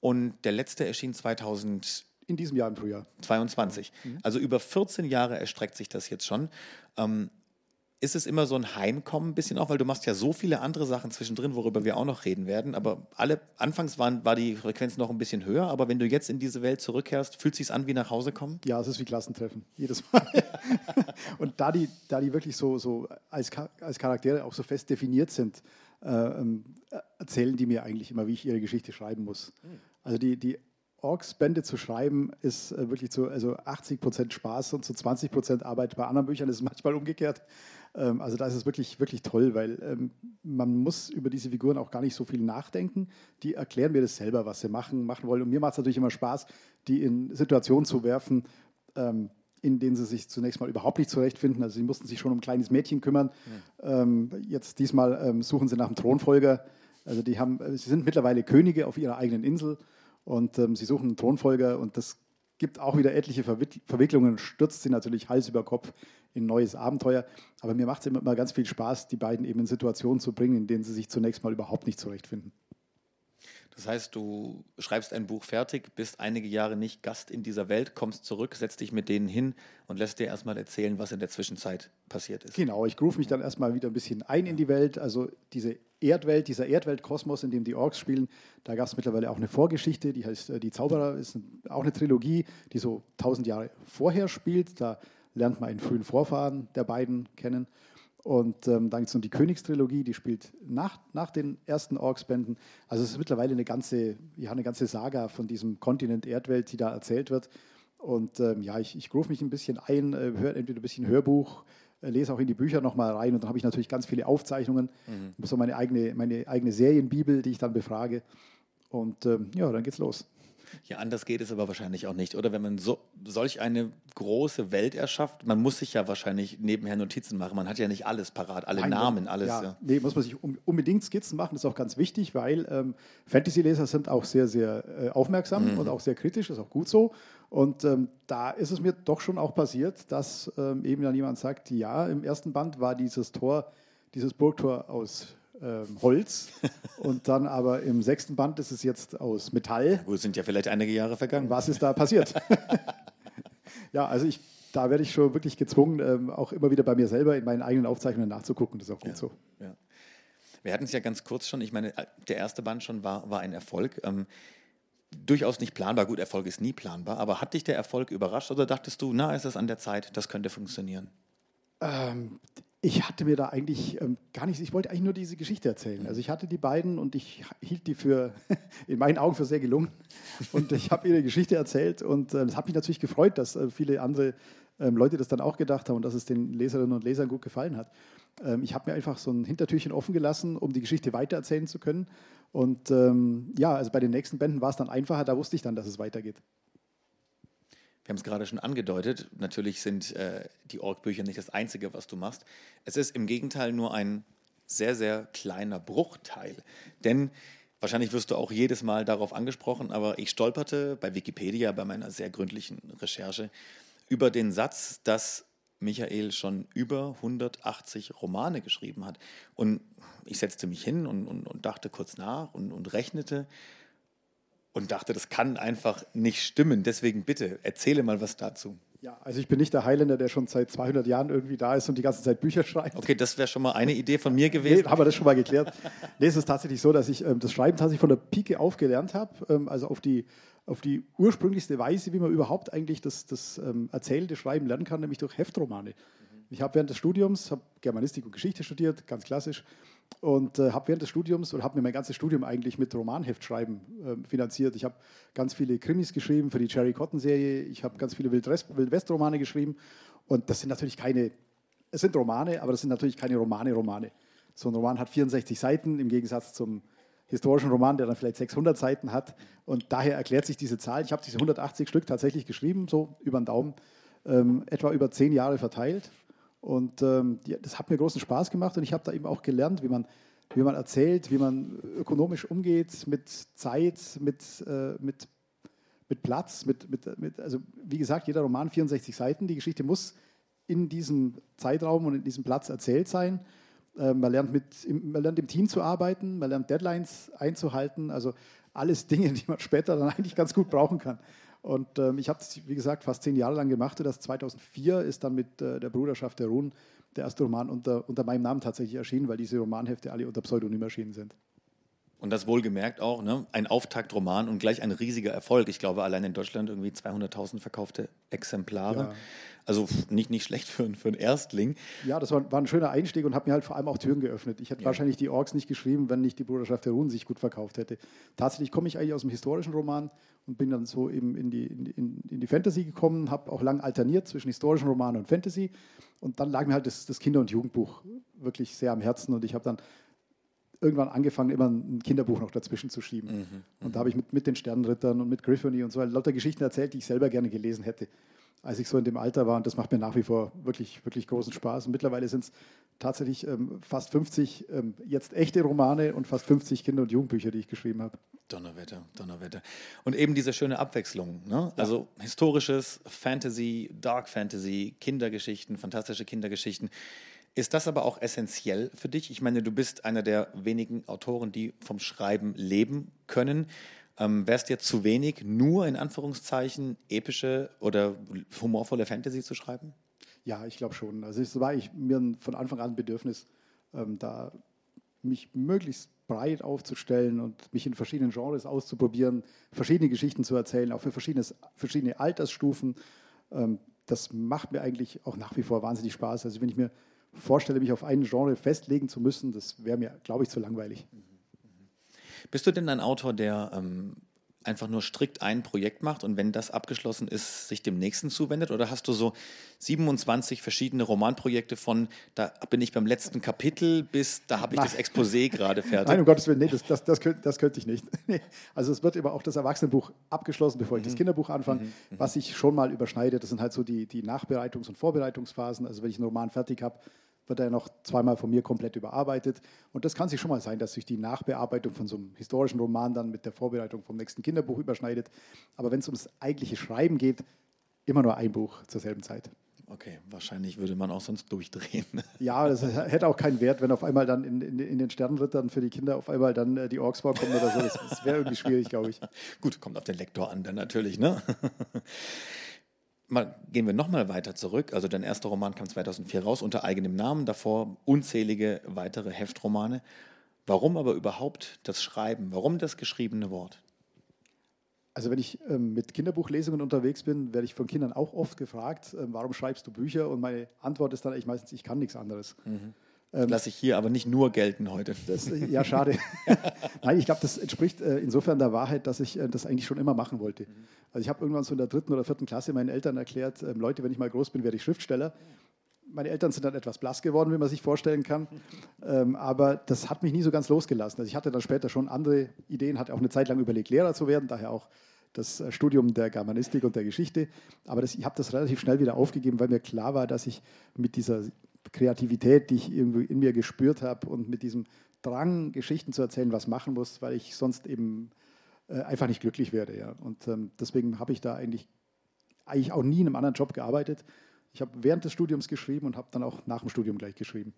und der letzte erschien 2000 in diesem Jahr im Frühjahr. 22. Mhm. Also über 14 Jahre erstreckt sich das jetzt schon. Ähm, ist es immer so ein Heimkommen ein bisschen auch, weil du machst ja so viele andere Sachen zwischendrin, worüber wir auch noch reden werden. Aber alle, anfangs waren, war die Frequenz noch ein bisschen höher, aber wenn du jetzt in diese Welt zurückkehrst, fühlt es sich an wie nach Hause kommen? Ja, es ist wie Klassentreffen, jedes Mal. und da die, da die wirklich so, so als, als Charaktere auch so fest definiert sind, äh, ähm, erzählen die mir eigentlich immer, wie ich ihre Geschichte schreiben muss. Hm. Also die, die Orks-Bände zu schreiben, ist äh, wirklich zu also 80 Prozent Spaß und zu 20 Prozent Arbeit. Bei anderen Büchern ist es manchmal umgekehrt. Ähm, also da ist es wirklich, wirklich toll, weil ähm, man muss über diese Figuren auch gar nicht so viel nachdenken. Die erklären mir das selber, was sie machen, machen wollen. Und mir macht es natürlich immer Spaß, die in Situationen zu werfen, ähm, in denen sie sich zunächst mal überhaupt nicht zurechtfinden. Also sie mussten sich schon um ein kleines Mädchen kümmern. Ja. Ähm, jetzt diesmal ähm, suchen sie nach einem Thronfolger. Also die haben, sie sind mittlerweile Könige auf ihrer eigenen Insel und ähm, sie suchen einen Thronfolger und das gibt auch wieder etliche Verwicklungen, stürzt sie natürlich Hals über Kopf in neues Abenteuer. Aber mir macht es immer ganz viel Spaß, die beiden eben in Situationen zu bringen, in denen sie sich zunächst mal überhaupt nicht zurechtfinden. Das heißt, du schreibst ein Buch fertig, bist einige Jahre nicht Gast in dieser Welt, kommst zurück, setzt dich mit denen hin und lässt dir erstmal erzählen, was in der Zwischenzeit passiert ist. Genau, ich groove mich dann erstmal wieder ein bisschen ein in die Welt. Also diese Erdwelt, dieser Erdweltkosmos, in dem die Orks spielen, da gab es mittlerweile auch eine Vorgeschichte, die heißt äh, Die Zauberer, ist auch eine Trilogie, die so tausend Jahre vorher spielt. Da lernt man einen frühen Vorfahren der beiden kennen. Und ähm, dann gibt es noch die Königstrilogie, die spielt nach, nach den ersten Orks-Bänden. Also es ist mittlerweile eine ganze, ja, eine ganze Saga von diesem Kontinent Erdwelt, die da erzählt wird. Und ähm, ja, ich, ich groove mich ein bisschen ein, äh, höre entweder ein bisschen Hörbuch, lese auch in die Bücher nochmal rein und dann habe ich natürlich ganz viele Aufzeichnungen, mhm. so meine eigene, meine eigene Serienbibel, die ich dann befrage. Und ähm, ja, dann geht's los. Ja, anders geht es aber wahrscheinlich auch nicht, oder? Wenn man so, solch eine große Welt erschafft, man muss sich ja wahrscheinlich nebenher Notizen machen. Man hat ja nicht alles parat, alle Nein, Namen, alles. Ja, ja. Nee, muss man sich unbedingt Skizzen machen, das ist auch ganz wichtig, weil ähm, Fantasy-Leser sind auch sehr, sehr äh, aufmerksam mhm. und auch sehr kritisch, das ist auch gut so. Und ähm, da ist es mir doch schon auch passiert, dass ähm, eben dann jemand sagt, ja, im ersten Band war dieses Tor, dieses Burgtor aus ähm, Holz. und dann aber im sechsten Band ist es jetzt aus Metall. Wo sind ja vielleicht einige Jahre vergangen. Was ist da passiert? ja, also ich, da werde ich schon wirklich gezwungen, ähm, auch immer wieder bei mir selber in meinen eigenen Aufzeichnungen nachzugucken. Das ist auch gut ja, so. Ja. Wir hatten es ja ganz kurz schon, ich meine, der erste Band schon war, war ein Erfolg. Ähm, durchaus nicht planbar. Gut, Erfolg ist nie planbar, aber hat dich der Erfolg überrascht oder dachtest du, na, ist es an der Zeit, das könnte funktionieren? Ich hatte mir da eigentlich ähm, gar nichts, ich wollte eigentlich nur diese Geschichte erzählen. Also ich hatte die beiden und ich hielt die für, in meinen Augen für sehr gelungen. Und ich habe ihre Geschichte erzählt und es äh, hat mich natürlich gefreut, dass äh, viele andere ähm, Leute das dann auch gedacht haben und dass es den Leserinnen und Lesern gut gefallen hat. Ähm, ich habe mir einfach so ein Hintertürchen offen gelassen, um die Geschichte weitererzählen zu können. Und ähm, ja, also bei den nächsten Bänden war es dann einfacher, da wusste ich dann, dass es weitergeht. Wir haben es gerade schon angedeutet, natürlich sind äh, die Org-Bücher nicht das Einzige, was du machst. Es ist im Gegenteil nur ein sehr, sehr kleiner Bruchteil. Denn wahrscheinlich wirst du auch jedes Mal darauf angesprochen, aber ich stolperte bei Wikipedia bei meiner sehr gründlichen Recherche über den Satz, dass Michael schon über 180 Romane geschrieben hat. Und ich setzte mich hin und, und, und dachte kurz nach und, und rechnete und dachte, das kann einfach nicht stimmen. Deswegen bitte, erzähle mal was dazu. Ja, also ich bin nicht der Highlander, der schon seit 200 Jahren irgendwie da ist und die ganze Zeit Bücher schreibt. Okay, das wäre schon mal eine Idee von mir gewesen. Nee, haben wir das schon mal geklärt. nee, es ist tatsächlich so, dass ich ähm, das Schreiben tatsächlich von der Pike auf gelernt habe, ähm, also auf die, auf die ursprünglichste Weise, wie man überhaupt eigentlich das, das ähm, erzählte Schreiben lernen kann, nämlich durch Heftromane. Mhm. Ich habe während des Studiums, habe Germanistik und Geschichte studiert, ganz klassisch, und äh, habe während des Studiums und habe mir mein ganzes Studium eigentlich mit Romanheftschreiben äh, finanziert. Ich habe ganz viele Krimis geschrieben für die Cherry Cotton Serie. Ich habe ganz viele Wildwest-Romane geschrieben. Und das sind natürlich keine, es sind Romane, aber das sind natürlich keine Romane-Romane. So ein Roman hat 64 Seiten im Gegensatz zum historischen Roman, der dann vielleicht 600 Seiten hat. Und daher erklärt sich diese Zahl. Ich habe diese 180 Stück tatsächlich geschrieben, so über den Daumen, ähm, etwa über zehn Jahre verteilt. Und ähm, das hat mir großen Spaß gemacht und ich habe da eben auch gelernt, wie man, wie man erzählt, wie man ökonomisch umgeht mit Zeit, mit, äh, mit, mit Platz, mit, mit, mit, also wie gesagt, jeder Roman 64 Seiten. Die Geschichte muss in diesem Zeitraum und in diesem Platz erzählt sein. Äh, man, lernt mit, man lernt im Team zu arbeiten, man lernt Deadlines einzuhalten. Also alles Dinge, die man später dann eigentlich ganz gut brauchen kann. Und ähm, ich habe es, wie gesagt, fast zehn Jahre lang gemacht. Und das 2004 ist dann mit äh, der Bruderschaft der Ruhen der erste Roman unter, unter meinem Namen tatsächlich erschienen, weil diese Romanhefte alle unter Pseudonym erschienen sind. Und das wohlgemerkt auch, ne? ein Auftaktroman und gleich ein riesiger Erfolg. Ich glaube, allein in Deutschland irgendwie 200.000 verkaufte Exemplare. Ja. Also nicht, nicht schlecht für, für einen Erstling. Ja, das war, war ein schöner Einstieg und hat mir halt vor allem auch Türen geöffnet. Ich hätte ja. wahrscheinlich die Orks nicht geschrieben, wenn nicht die Bruderschaft der Runen sich gut verkauft hätte. Tatsächlich komme ich eigentlich aus dem historischen Roman und bin dann so eben in die, in, in die Fantasy gekommen, habe auch lang alterniert zwischen historischen Roman und Fantasy. Und dann lag mir halt das, das Kinder- und Jugendbuch wirklich sehr am Herzen und ich habe dann irgendwann angefangen, immer ein Kinderbuch noch dazwischen zu schieben. Mhm, und da habe ich mit, mit den Sternenrittern und mit Griffony und so lauter Geschichten erzählt, die ich selber gerne gelesen hätte, als ich so in dem Alter war. Und das macht mir nach wie vor wirklich, wirklich großen Spaß. Und mittlerweile sind es tatsächlich ähm, fast 50 ähm, jetzt echte Romane und fast 50 Kinder- und Jugendbücher, die ich geschrieben habe. Donnerwetter, Donnerwetter. Und eben diese schöne Abwechslung. Ne? Also ja. historisches, Fantasy, Dark Fantasy, Kindergeschichten, fantastische Kindergeschichten. Ist das aber auch essentiell für dich? Ich meine, du bist einer der wenigen Autoren, die vom Schreiben leben können. Ähm, Wäre es dir zu wenig, nur in Anführungszeichen epische oder humorvolle Fantasy zu schreiben? Ja, ich glaube schon. Also es war ich, mir von Anfang an ein Bedürfnis, ähm, da mich möglichst breit aufzustellen und mich in verschiedenen Genres auszuprobieren, verschiedene Geschichten zu erzählen, auch für verschiedene Altersstufen. Ähm, das macht mir eigentlich auch nach wie vor wahnsinnig Spaß. Also wenn ich mir vorstelle, mich auf einen Genre festlegen zu müssen, das wäre mir, glaube ich, zu langweilig. Bist du denn ein Autor, der ähm, einfach nur strikt ein Projekt macht und wenn das abgeschlossen ist, sich dem nächsten zuwendet? Oder hast du so 27 verschiedene Romanprojekte von, da bin ich beim letzten Kapitel bis, da habe ich das Exposé gerade fertig? Nein, um Gottes Willen, nee, das, das, das, könnte, das könnte ich nicht. also es wird immer auch das Erwachsenenbuch abgeschlossen, bevor ich das mhm. Kinderbuch anfange. Mhm. mhm. Was ich schon mal überschneide, das sind halt so die, die Nachbereitungs- und Vorbereitungsphasen. Also wenn ich einen Roman fertig habe, wird er noch zweimal von mir komplett überarbeitet. Und das kann sich schon mal sein, dass sich die Nachbearbeitung von so einem historischen Roman dann mit der Vorbereitung vom nächsten Kinderbuch überschneidet. Aber wenn es ums eigentliche Schreiben geht, immer nur ein Buch zur selben Zeit. Okay, wahrscheinlich würde man auch sonst durchdrehen. Ja, das hätte auch keinen Wert, wenn auf einmal dann in, in, in den Sternenrittern für die Kinder auf einmal dann äh, die Orks vorkommen oder so. Das, das wäre irgendwie schwierig, glaube ich. Gut, kommt auf den Lektor an dann natürlich, ne? mal, gehen wir nochmal weiter zurück. Also dein erster Roman kam 2004 raus unter eigenem Namen, davor unzählige weitere Heftromane. Warum aber überhaupt das Schreiben? Warum das geschriebene Wort? Also wenn ich ähm, mit Kinderbuchlesungen unterwegs bin, werde ich von Kindern auch oft gefragt, ähm, warum schreibst du Bücher? Und meine Antwort ist dann eigentlich meistens, ich kann nichts anderes. Mhm. Ähm, Lasse ich hier aber nicht nur gelten heute. Das, ja, schade. Nein, ich glaube, das entspricht äh, insofern der Wahrheit, dass ich äh, das eigentlich schon immer machen wollte. Also ich habe irgendwann so in der dritten oder vierten Klasse meinen Eltern erklärt, äh, Leute, wenn ich mal groß bin, werde ich Schriftsteller. Meine Eltern sind dann etwas blass geworden, wie man sich vorstellen kann. Ähm, aber das hat mich nie so ganz losgelassen. Also ich hatte dann später schon andere Ideen, hatte auch eine Zeit lang überlegt, Lehrer zu werden, daher auch das äh, Studium der Germanistik und der Geschichte. Aber das, ich habe das relativ schnell wieder aufgegeben, weil mir klar war, dass ich mit dieser Kreativität, die ich irgendwie in mir gespürt habe und mit diesem Drang, Geschichten zu erzählen, was machen muss, weil ich sonst eben äh, einfach nicht glücklich werde. Ja. Und ähm, deswegen habe ich da eigentlich, eigentlich auch nie in einem anderen Job gearbeitet. Ich habe während des Studiums geschrieben und habe dann auch nach dem Studium gleich geschrieben.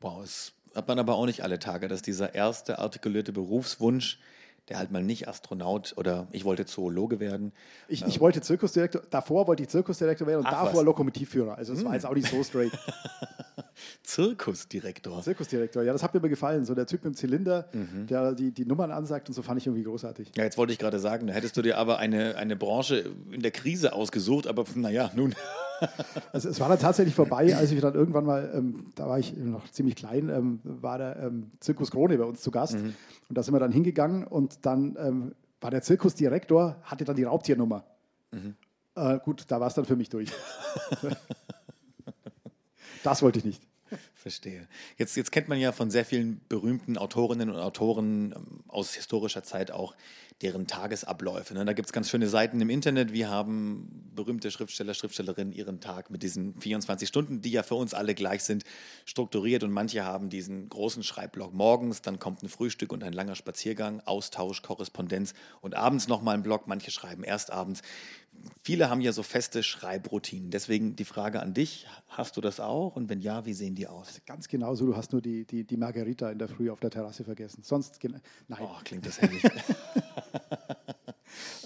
Wow, es hat man aber auch nicht alle Tage, dass dieser erste artikulierte Berufswunsch der halt mal nicht Astronaut oder ich wollte Zoologe werden. Ich, ich wollte Zirkusdirektor, davor wollte ich Zirkusdirektor werden und Ach, davor was? Lokomotivführer. Also es hm. war jetzt auch nicht so straight. Zirkusdirektor. Zirkusdirektor, ja, das hat mir immer gefallen. So der Typ mit dem Zylinder, mhm. der die, die Nummern ansagt und so fand ich irgendwie großartig. Ja, jetzt wollte ich gerade sagen, da hättest du dir aber eine, eine Branche in der Krise ausgesucht, aber naja, nun. Also es war dann tatsächlich vorbei, als ich dann irgendwann mal, ähm, da war ich noch ziemlich klein, ähm, war der ähm, Zirkus Krone bei uns zu Gast. Mhm. Und da sind wir dann hingegangen und dann ähm, war der Zirkusdirektor, hatte dann die Raubtiernummer. Mhm. Äh, gut, da war es dann für mich durch. das wollte ich nicht. Verstehe. Jetzt, jetzt kennt man ja von sehr vielen berühmten Autorinnen und Autoren ähm, aus historischer Zeit auch deren Tagesabläufe. Ne? Da gibt es ganz schöne Seiten im Internet. Wir haben berühmte Schriftsteller, Schriftstellerinnen ihren Tag mit diesen 24 Stunden, die ja für uns alle gleich sind, strukturiert. Und manche haben diesen großen Schreibblock morgens, dann kommt ein Frühstück und ein langer Spaziergang, Austausch, Korrespondenz und abends nochmal ein Block. Manche schreiben erst abends. Viele haben ja so feste Schreibroutinen. Deswegen die Frage an dich: Hast du das auch? Und wenn ja, wie sehen die aus? Ganz genauso. Du hast nur die, die, die Margarita in der Früh auf der Terrasse vergessen. Sonst, nein. Oh, klingt das herrlich.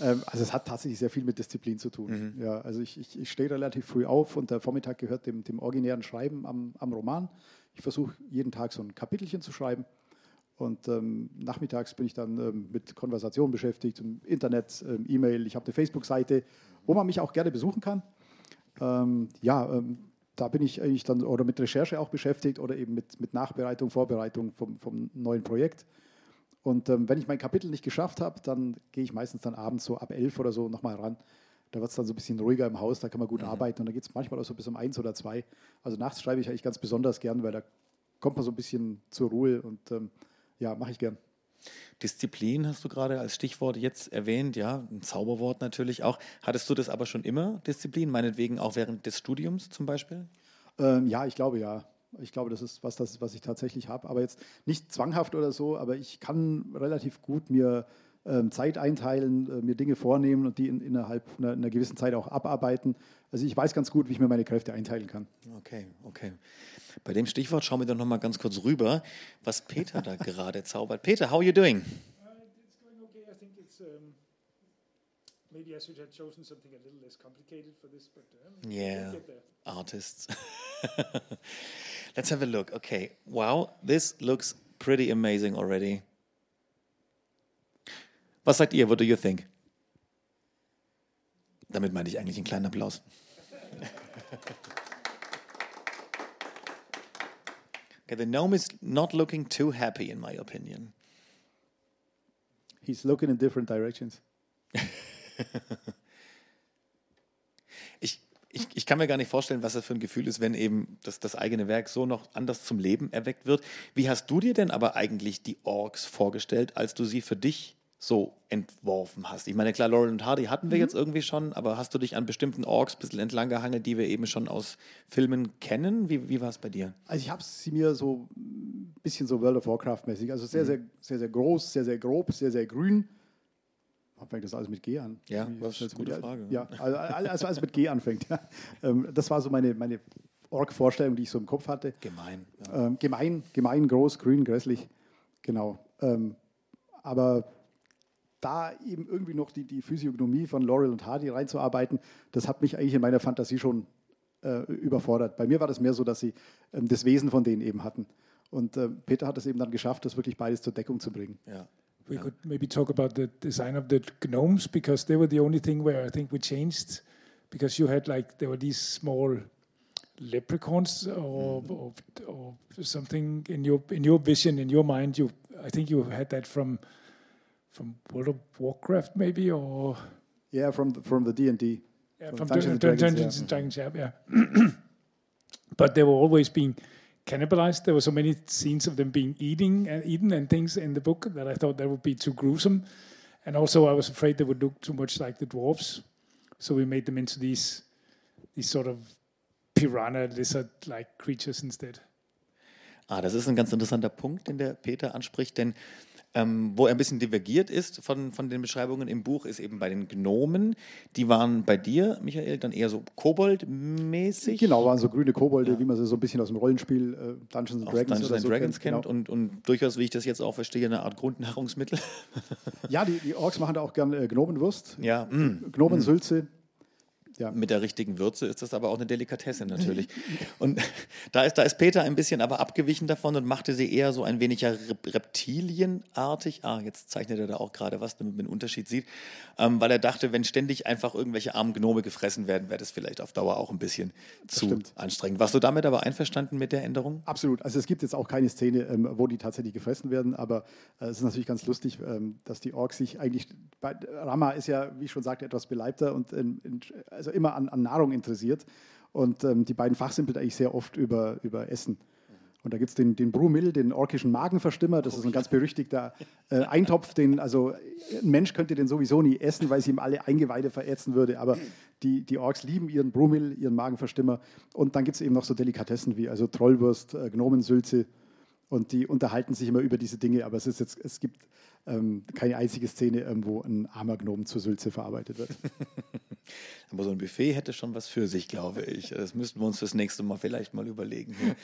Ähm, also es hat tatsächlich sehr viel mit Disziplin zu tun. Mhm. Ja, also ich, ich, ich stehe relativ früh auf und der Vormittag gehört dem, dem originären Schreiben am, am Roman. Ich versuche jeden Tag so ein Kapitelchen zu schreiben. Und ähm, nachmittags bin ich dann ähm, mit Konversation beschäftigt, im Internet, ähm, E-Mail. Ich habe eine Facebook-Seite, wo man mich auch gerne besuchen kann. Ähm, ja, ähm, da bin ich eigentlich dann oder mit Recherche auch beschäftigt oder eben mit, mit Nachbereitung, Vorbereitung vom, vom neuen Projekt. Und ähm, wenn ich mein Kapitel nicht geschafft habe, dann gehe ich meistens dann abends so ab elf oder so nochmal ran. Da wird es dann so ein bisschen ruhiger im Haus, da kann man gut mhm. arbeiten und da geht es manchmal auch so bis um eins oder zwei. Also nachts schreibe ich eigentlich ganz besonders gern, weil da kommt man so ein bisschen zur Ruhe und ja, mache ich gern. Disziplin hast du gerade als Stichwort jetzt erwähnt, ja, ein Zauberwort natürlich auch. Hattest du das aber schon immer, Disziplin, meinetwegen auch während des Studiums zum Beispiel? Ähm, ja, ich glaube ja. Ich glaube, das ist was, das, was ich tatsächlich habe. Aber jetzt nicht zwanghaft oder so, aber ich kann relativ gut mir Zeit einteilen, äh, mir Dinge vornehmen und die in, innerhalb einer, einer, gewissen Zeit auch abarbeiten. Also ich weiß ganz gut, wie ich mir meine Kräfte einteilen kann. Okay, okay. Bei dem Stichwort schauen wir doch noch mal ganz kurz rüber, was Peter da gerade zaubert. Peter, how are you doing? It's going okay. I think it's maybe I should have chosen something a little less complicated for this, but um, yeah, artists. Let's have a look. Okay. Wow, this looks pretty amazing already. Was sagt ihr? What do you think? Damit meine ich eigentlich einen kleinen Applaus. okay, the gnome is not looking too happy, in my opinion. He's looking in different directions. ich, ich kann mir gar nicht vorstellen, was das für ein Gefühl ist, wenn eben das, das eigene Werk so noch anders zum Leben erweckt wird. Wie hast du dir denn aber eigentlich die Orks vorgestellt, als du sie für dich so entworfen hast? Ich meine, klar, Laurel und Hardy hatten wir mhm. jetzt irgendwie schon, aber hast du dich an bestimmten Orks ein bisschen entlang gehangelt, die wir eben schon aus Filmen kennen? Wie, wie war es bei dir? Also ich habe sie mir so ein bisschen so World of Warcraft-mäßig, also sehr, mhm. sehr, sehr, sehr groß, sehr, sehr grob, sehr, sehr grün fängt das alles mit G an? Ja, das ist eine gute Frage. Ja, also alles, alles mit G anfängt. Ja. Ähm, das war so meine, meine Org-Vorstellung, die ich so im Kopf hatte. Gemein. Ja. Ähm, gemein, gemein, groß, grün, grässlich. Genau. Ähm, aber da eben irgendwie noch die, die Physiognomie von Laurel und Hardy reinzuarbeiten, das hat mich eigentlich in meiner Fantasie schon äh, überfordert. Bei mir war das mehr so, dass sie ähm, das Wesen von denen eben hatten. Und äh, Peter hat es eben dann geschafft, das wirklich beides zur Deckung zu bringen. Ja. we yeah. could maybe talk about the design of the gnomes because they were the only thing where I think we changed because you had like there were these small leprechauns or, mm. or, or, something in your in your vision in your mind you I think you had that from from World of Warcraft maybe or yeah from the, from the D and D yeah, from Dungeons, and Dragons, Dungeons yeah. and Dragons yeah, yeah. but they were always being cannibalized. There were so many scenes of them being eating and eaten and things in the book that I thought that would be too gruesome. And also, I was afraid they would look too much like the dwarves. So we made them into these these sort of piranha lizard-like creatures instead. Ah, das ist ein ganz interessanter Punkt, den der Peter anspricht, denn Ähm, wo er ein bisschen divergiert ist von, von den Beschreibungen im Buch, ist eben bei den Gnomen. Die waren bei dir, Michael, dann eher so Kobold-mäßig. Genau, waren so grüne Kobolde, ja. wie man sie so ein bisschen aus dem Rollenspiel äh, Dungeons Dragons, Dungeons and so Dragons kennt. kennt genau. und, und durchaus, wie ich das jetzt auch verstehe, eine Art Grundnahrungsmittel. ja, die, die Orks machen da auch gerne äh, Gnomenwurst. Ja. Mm. Gnomensülze. Mm. Ja. Mit der richtigen Würze ist das aber auch eine Delikatesse natürlich. und da ist, da ist Peter ein bisschen aber abgewichen davon und machte sie eher so ein wenig reptilienartig. Ah, jetzt zeichnet er da auch gerade was, damit man den Unterschied sieht. Ähm, weil er dachte, wenn ständig einfach irgendwelche armen Gnome gefressen werden, wäre das vielleicht auf Dauer auch ein bisschen das zu stimmt. anstrengend. Warst du damit aber einverstanden mit der Änderung? Absolut. Also es gibt jetzt auch keine Szene, ähm, wo die tatsächlich gefressen werden, aber äh, es ist natürlich ganz lustig, ähm, dass die Orks sich eigentlich, bei, Rama ist ja, wie ich schon sagte, etwas beleibter und in, in, also immer an, an Nahrung interessiert. Und ähm, die beiden fachsimpeln eigentlich sehr oft über, über Essen. Und da gibt es den, den Brumil, den orkischen Magenverstimmer. Das ist ein ganz berüchtigter äh, Eintopf, den, also ein Mensch könnte den sowieso nie essen, weil sie ihm alle Eingeweide verätzen würde. Aber die, die Orks lieben ihren Brumil, ihren Magenverstimmer. Und dann gibt es eben noch so Delikatessen wie also Trollwurst, äh, Gnomensülze. Und die unterhalten sich immer über diese Dinge. Aber es, ist jetzt, es gibt ähm, keine einzige Szene, ähm, wo ein armer Gnom zur Sülze verarbeitet wird. Aber so ein Buffet hätte schon was für sich, glaube ich. Das müssten wir uns fürs nächste Mal vielleicht mal überlegen.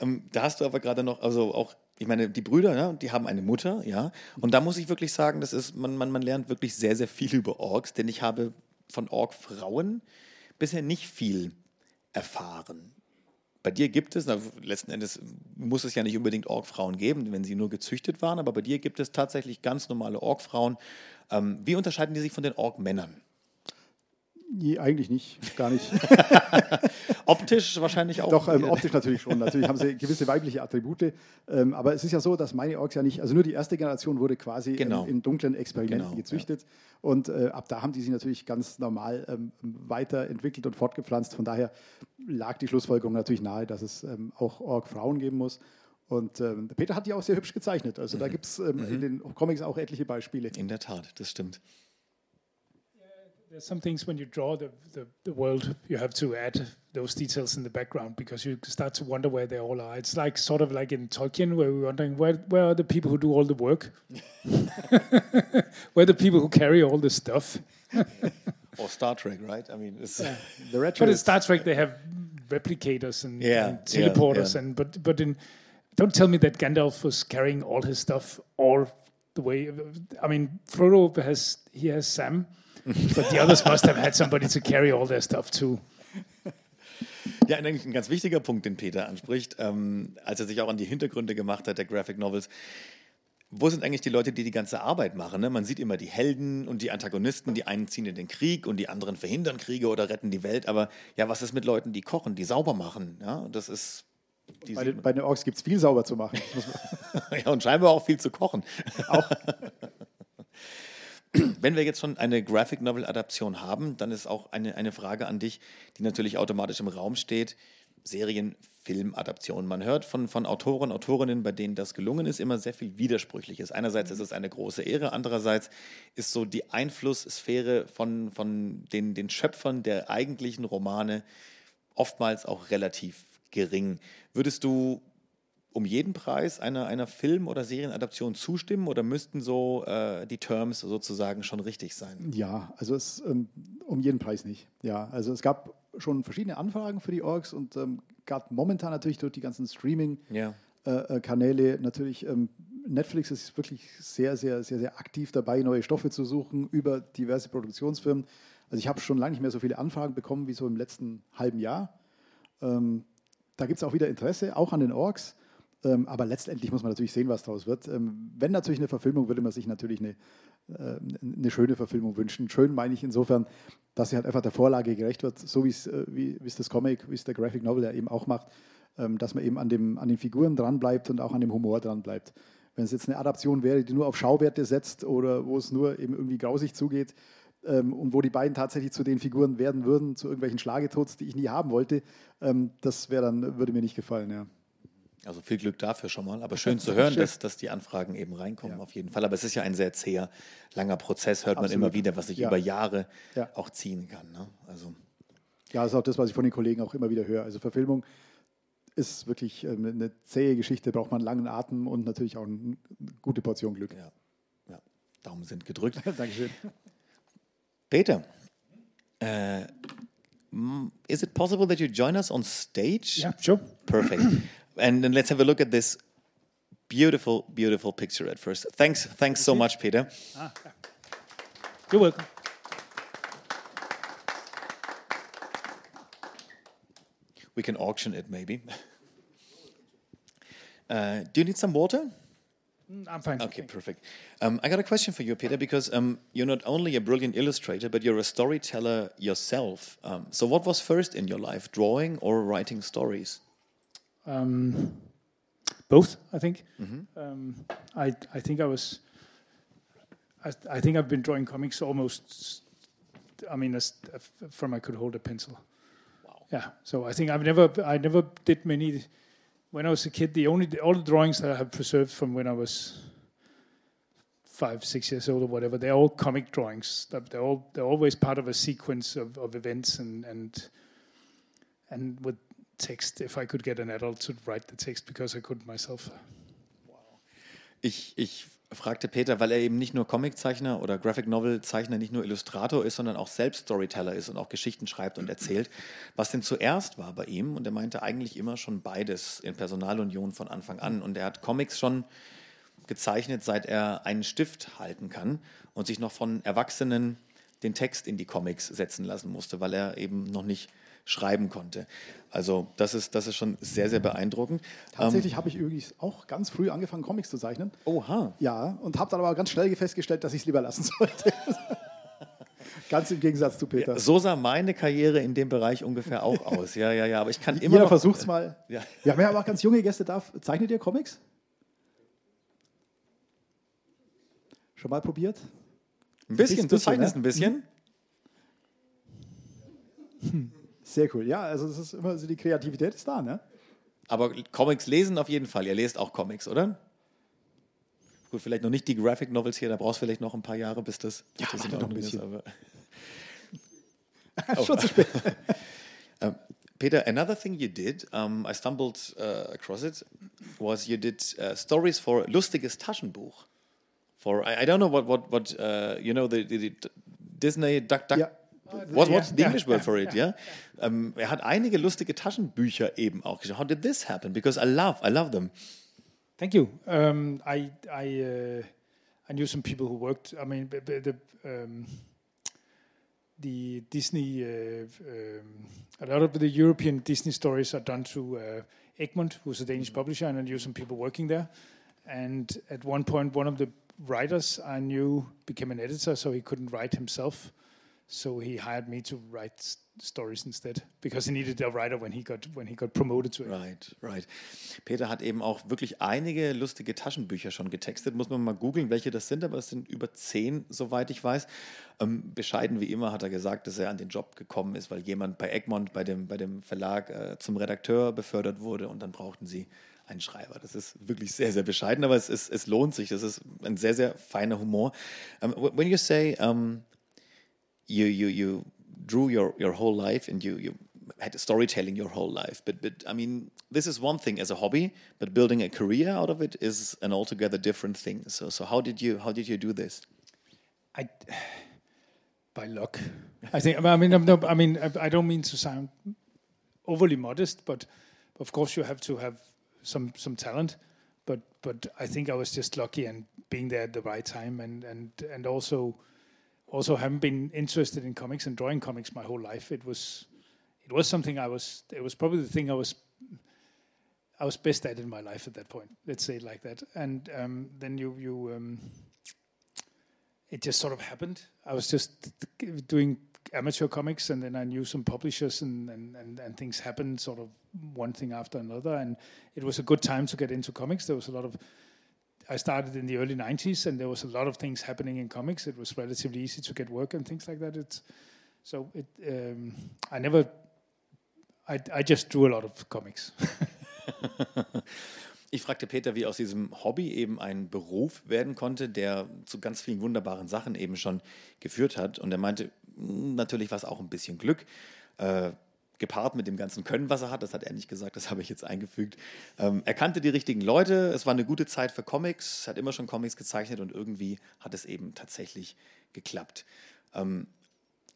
Ähm, da hast du aber gerade noch, also auch, ich meine, die Brüder, ja, die haben eine Mutter, ja. Und da muss ich wirklich sagen, das ist, man, man, man lernt wirklich sehr, sehr viel über Orks, denn ich habe von Ork-Frauen bisher nicht viel erfahren. Bei dir gibt es, na, letzten Endes muss es ja nicht unbedingt Ork-Frauen geben, wenn sie nur gezüchtet waren, aber bei dir gibt es tatsächlich ganz normale Ork-Frauen. Ähm, wie unterscheiden die sich von den Ork-Männern? Nee, eigentlich nicht, gar nicht. optisch wahrscheinlich auch. Doch, ähm, optisch natürlich schon. Natürlich haben sie gewisse weibliche Attribute. Ähm, aber es ist ja so, dass meine Orks ja nicht, also nur die erste Generation wurde quasi Genau. ähm, in dunklen Experimenten Genau, gezüchtet. Und äh, ab da haben die sich natürlich ganz normal ähm, weiterentwickelt und fortgepflanzt. Von daher lag die Schlussfolgerung natürlich nahe, dass es ähm, auch Ork-Frauen geben muss. Und ähm, Peter hat die auch sehr hübsch gezeichnet. Also da gibt es ähm, in den Comics auch etliche Beispiele. In der Tat, das stimmt. There's some things when you draw the, the, the world, you have to add those details in the background because you start to wonder where they all are. It's like sort of like in Tolkien, where we're wondering where, where are the people who do all the work? where are the people who carry all the stuff? Or Star Trek, right? I mean, it's, The retro. But in Shirts- Star Trek, they have replicators and, Yeah, and yeah, teleporters, yeah. and but but in don't tell me that Gandalf was carrying all his stuff all the way. I mean, Frodo has he has Sam, but the others must have had somebody to carry all their stuff too. Ja, eigentlich ein ganz wichtiger Punkt, den Peter anspricht, ähm, als er sich auch an die Hintergründe gemacht hat der Graphic Novels. Wo sind eigentlich die Leute, die die ganze Arbeit machen? Ne? Man sieht immer die Helden und die Antagonisten, die einen ziehen in den Krieg und die anderen verhindern Kriege oder retten die Welt. Aber ja, was ist mit Leuten, die kochen, die sauber machen? Ja, das ist. Die Bei den, bei den Orks gibt es viel sauber zu machen. Ja, und scheinbar auch viel zu kochen. Auch. Wenn wir jetzt schon eine Graphic Novel Adaption haben, dann ist auch eine, eine Frage an dich, die natürlich automatisch im Raum steht. Serien, Filmadaption. Man hört von, von Autoren, Autorinnen, bei denen das gelungen ist, immer sehr viel Widersprüchliches. Einerseits ist es eine große Ehre, andererseits ist so die Einflusssphäre von, von den, den Schöpfern der eigentlichen Romane oftmals auch relativ gering. Würdest du um jeden Preis einer, einer Film- oder Serienadaption zustimmen oder müssten so äh, die Terms sozusagen schon richtig sein? Ja, also es ähm, um jeden Preis nicht. Ja, also es gab schon verschiedene Anfragen für die Orks und ähm, gab momentan natürlich durch die ganzen Streaming-Kanäle Ja. natürlich. Ähm, Netflix ist wirklich sehr, sehr, sehr, sehr aktiv dabei, neue Stoffe zu suchen über diverse Produktionsfirmen. Also ich habe schon lange nicht mehr so viele Anfragen bekommen wie so im letzten halben Jahr. Ähm, da gibt es auch wieder Interesse, auch an den Orks. Ähm, aber letztendlich muss man natürlich sehen, was daraus wird. Ähm, wenn natürlich eine Verfilmung, würde man sich natürlich eine, äh, eine schöne Verfilmung wünschen. Schön meine ich insofern, dass sie halt einfach der Vorlage gerecht wird, so äh, wie es das Comic, wie es der Graphic Novel ja eben auch macht, ähm, dass man eben an, dem, an den Figuren dranbleibt und auch an dem Humor dranbleibt. Wenn es jetzt eine Adaption wäre, die nur auf Schauwerte setzt oder wo es nur eben irgendwie grausig zugeht, ähm, und wo die beiden tatsächlich zu den Figuren werden würden, zu irgendwelchen Schlagetots, die ich nie haben wollte, ähm, das wäre dann, würde mir nicht gefallen, ja. Also viel Glück dafür schon mal. Aber schön zu hören, Schön. dass, dass die Anfragen eben reinkommen, Ja. auf jeden Fall. Aber es ist ja ein sehr zäher, langer Prozess, hört man Absolut. immer wieder, was sich Ja. über Jahre Ja. auch ziehen kann. Ne? Also, Ja, das ist auch das, was ich von den Kollegen auch immer wieder höre. Also Verfilmung ist wirklich ähm, eine zähe Geschichte, braucht man einen langen Atem und natürlich auch eine gute Portion Glück. ja. ja. Daumen sind gedrückt. Dankeschön. Peter, uh, is it possible that you join us on stage? Yeah, sure. Perfect. And then let's have a look at this beautiful, beautiful picture at first. Thanks, thanks so much, Peter. You're welcome. We can auction it maybe. Uh, do you need some water? Mm, I'm fine. Okay, perfect. Um, I got a question for you, Peter, because um, you're not only a brilliant illustrator, but you're a storyteller yourself. Um, so, what was first in your life, drawing or writing stories? Um, both, I think. Um, I I think I was. I, I think I've been drawing comics almost. I mean, as, from I could hold a pencil. Wow. Yeah. So I think I've never I never did many when I was a kid, the only all the drawings that I have preserved from when I was five, six years old or whatever, they're all comic drawings. They're all they're always part of a sequence of, of events and and and with text. If I could get an adult to write the text because I couldn't myself. Ich, ich fragte Peter, weil er eben nicht nur Comiczeichner oder Graphic Novel Zeichner, nicht nur Illustrator ist, sondern auch selbst Storyteller ist und auch Geschichten schreibt und erzählt, was denn zuerst war bei ihm. Und er meinte eigentlich immer schon beides in Personalunion von Anfang an. Und er hat Comics schon gezeichnet, seit er einen Stift halten kann und sich noch von Erwachsenen den Text in die Comics setzen lassen musste, weil er eben noch nicht schreiben konnte. Also das ist, das ist schon sehr, sehr beeindruckend. Tatsächlich ähm, habe ich übrigens auch ganz früh angefangen, Comics zu zeichnen. Oha. Ja, und habe dann aber ganz schnell festgestellt, dass ich es lieber lassen sollte. Ganz im Gegensatz zu Peter. Ja, so sah meine Karriere in dem Bereich ungefähr auch aus. Ja, ja, ja. Aber ich kann immer. Jeder versucht es mal. Ja. Wir haben ja aber auch ganz junge Gäste da. Zeichnet ihr Comics? Schon mal probiert? Ein bisschen, du zeichnest ne? ein bisschen. Hm. Sehr cool. Ja, also das ist immer so die Kreativität ist da, ne? Aber Comics lesen auf jeden Fall. Ihr lest auch Comics, oder? Gut, vielleicht noch nicht die Graphic Novels hier, da brauchst du vielleicht noch ein paar Jahre, bis das, ja, bis das noch ein bisschen. ist. Aber oh. Schon zu spät. um, Peter, another thing you did, um, I stumbled uh, across it, was you did uh, stories for Lustiges Taschenbuch. For I, I don't know what what what uh, you know the, the, the Disney Duck Duck. Yeah. What, what's the English word for it? Yeah. Um, er hat einige lustige Taschenbücher eben auch geschrieben. How did this happen? Because I love, I love them. Thank you. Um, I I uh, I knew some people who worked. I mean, the um, the Disney. Uh, um, a lot of the European Disney stories are done through uh, Egmont, who's a Danish publisher, and I knew some people working there. And at one point, one of the writers I knew became an editor, so he couldn't write himself. So he hired me to write stories instead, because he needed a writer when he got when he got promoted to it. Right, right. Peter hat eben auch wirklich einige lustige Taschenbücher schon getextet. Muss man mal googeln, welche das sind, aber es sind über zehn, soweit ich weiß. Ähm, bescheiden wie immer hat er gesagt, dass er an den Job gekommen ist, weil jemand bei Egmont, bei dem, bei dem Verlag, äh, zum Redakteur befördert wurde und dann brauchten sie einen Schreiber. Das ist wirklich sehr, sehr bescheiden, aber es, ist, es lohnt sich. Das ist ein sehr, sehr feiner Humor. Um, when you say um, you, you, you drew your, your whole life and you, you had a storytelling your whole life. But, but I mean, this is one thing as a hobby, but building a career out of it is an altogether different thing. So, so how did you how did you do this? I, by luck, I think. I mean, no, I mean, I don't mean to sound overly modest, but of course you have to have some some talent. But but I think I was just lucky and being there at the right time, and and and also also haven't been interested in comics and drawing comics my whole life. It was it was something I was it was probably the thing I was I was best at in my life at that point. Let's say it like that. And um, then you you um, it just sort of happened. I was just doing amateur comics, and then I knew some publishers, and, and, and, and, things happened sort of one thing after another. And it was a good time to get into comics. There was a lot of I started in the early 90s, and there was a lot of things happening in comics. It was relatively easy to get work and things like that. It's so it. Um, I never. I, I just drew a lot of comics. Ich fragte Peter, wie aus diesem Hobby eben ein Beruf werden konnte, der zu ganz vielen wunderbaren Sachen eben schon geführt hat. Und er meinte, hm, natürlich war es auch ein bisschen Glück. Äh, gepaart mit dem ganzen Können, was er hat. Das hat er nicht gesagt, das habe ich jetzt eingefügt. Ähm, er kannte die richtigen Leute, es war eine gute Zeit für Comics, hat immer schon Comics gezeichnet und irgendwie hat es eben tatsächlich geklappt. Ähm,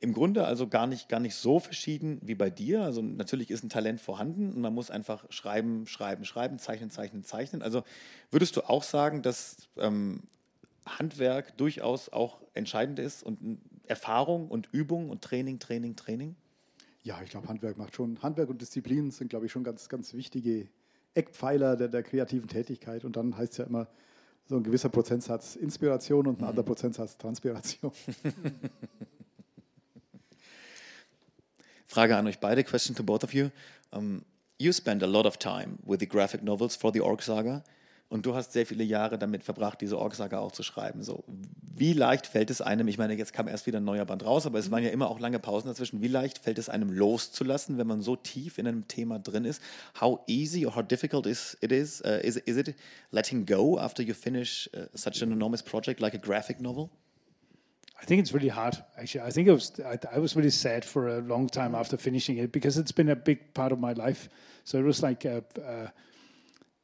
Im Grunde also gar nicht, gar nicht so verschieden wie bei dir. Also natürlich ist ein Talent vorhanden und man muss einfach schreiben, schreiben, schreiben, zeichnen, zeichnen, zeichnen. Also würdest du auch sagen, dass ähm, Handwerk durchaus auch entscheidend ist und Erfahrung und Übung und Training, Training, Training? Ja, ich glaube, Handwerk macht schon. Handwerk und Disziplin sind, glaube ich, schon ganz, ganz wichtige Eckpfeiler der, der kreativen Tätigkeit. Und dann heißt es ja immer so ein gewisser Prozentsatz Inspiration und ein mhm. anderer Prozentsatz Transpiration. Frage an euch beide, question to both of you. Um, you spend a lot of time with the graphic novels for the Orc Saga. Und du hast sehr viele Jahre damit verbracht, diese Org-Saga auch zu schreiben. So, wie leicht fällt es einem, ich meine, jetzt kam erst wieder ein neuer Band raus, aber es waren ja immer auch lange Pausen dazwischen, wie leicht fällt es einem loszulassen, wenn man so tief in einem Thema drin ist? How easy or how difficult is it is? Uh, is, is it letting go after you finish uh, such an enormous project like a graphic novel? I think it's really hard. Actually, I think it was I, I, was really sad for a long time after finishing it because it's been a big part of my life. So it was like a, uh,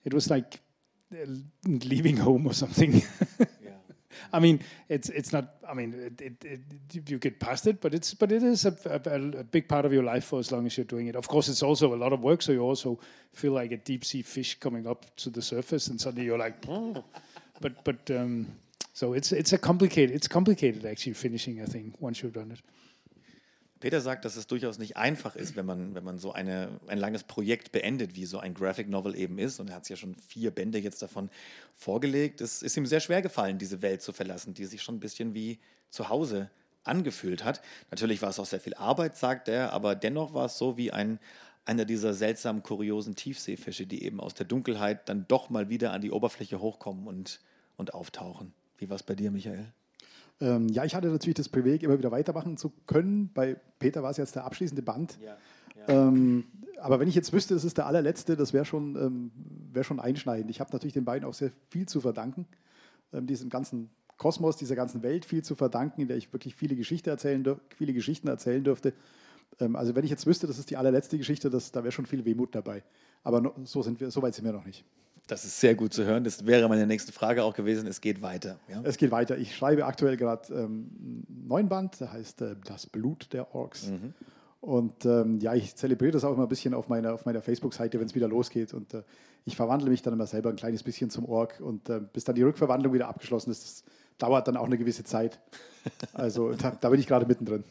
it was like leaving home or something. yeah. I mean, it's it's not. I mean, it, it, it, you get past it, but it's but it is a, a, a, big part of your life for as long as you're doing it. Of course, it's also a lot of work, so you also feel like a deep sea fish coming up to the surface, and suddenly you're like, but but. Um, so it's it's a complicated it's complicated actually finishing a thing once you've done it. Peter sagt, dass es durchaus nicht einfach ist, wenn man, wenn man so eine, ein langes Projekt beendet, wie so ein Graphic Novel eben ist. Und er hat es ja schon vier Bände jetzt davon vorgelegt. Es ist ihm sehr schwer gefallen, diese Welt zu verlassen, die sich schon ein bisschen wie zu Hause angefühlt hat. Natürlich war es auch sehr viel Arbeit, sagt er, aber dennoch war es so wie ein, einer dieser seltsamen, kuriosen Tiefseefische, die eben aus der Dunkelheit dann doch mal wieder an die Oberfläche hochkommen und, und auftauchen. Wie war es bei dir, Michael? Ähm, ja, ich hatte natürlich das Privileg, immer wieder weitermachen zu können. Bei Peter war es jetzt der abschließende Band. Ja, ja. Ähm, aber wenn ich jetzt wüsste, das ist der allerletzte, das wäre schon, ähm, wär schon einschneidend. Ich habe natürlich den beiden auch sehr viel zu verdanken, ähm, diesem ganzen Kosmos, dieser ganzen Welt viel zu verdanken, in der ich wirklich viele, Geschichte erzählen, viele Geschichten erzählen durfte. Ähm, also wenn ich jetzt wüsste, das ist die allerletzte Geschichte, das, da wäre schon viel Wehmut dabei. Aber no, so, sind wir, so weit sind wir noch nicht. Das ist sehr gut zu hören. Das wäre meine nächste Frage auch gewesen. Es geht weiter. Ja? Es geht weiter. Ich schreibe aktuell gerade ähm, einen neuen Band, der heißt äh, Das Blut der Orks. Mhm. Und ähm, ja, ich zelebriere das auch immer ein bisschen auf meiner, auf meiner Facebook-Seite, wenn es wieder losgeht. Und äh, ich verwandle mich dann immer selber ein kleines bisschen zum Ork. Und äh, bis dann die Rückverwandlung wieder abgeschlossen ist, das dauert dann auch eine gewisse Zeit. Also da, da bin ich gerade mittendrin.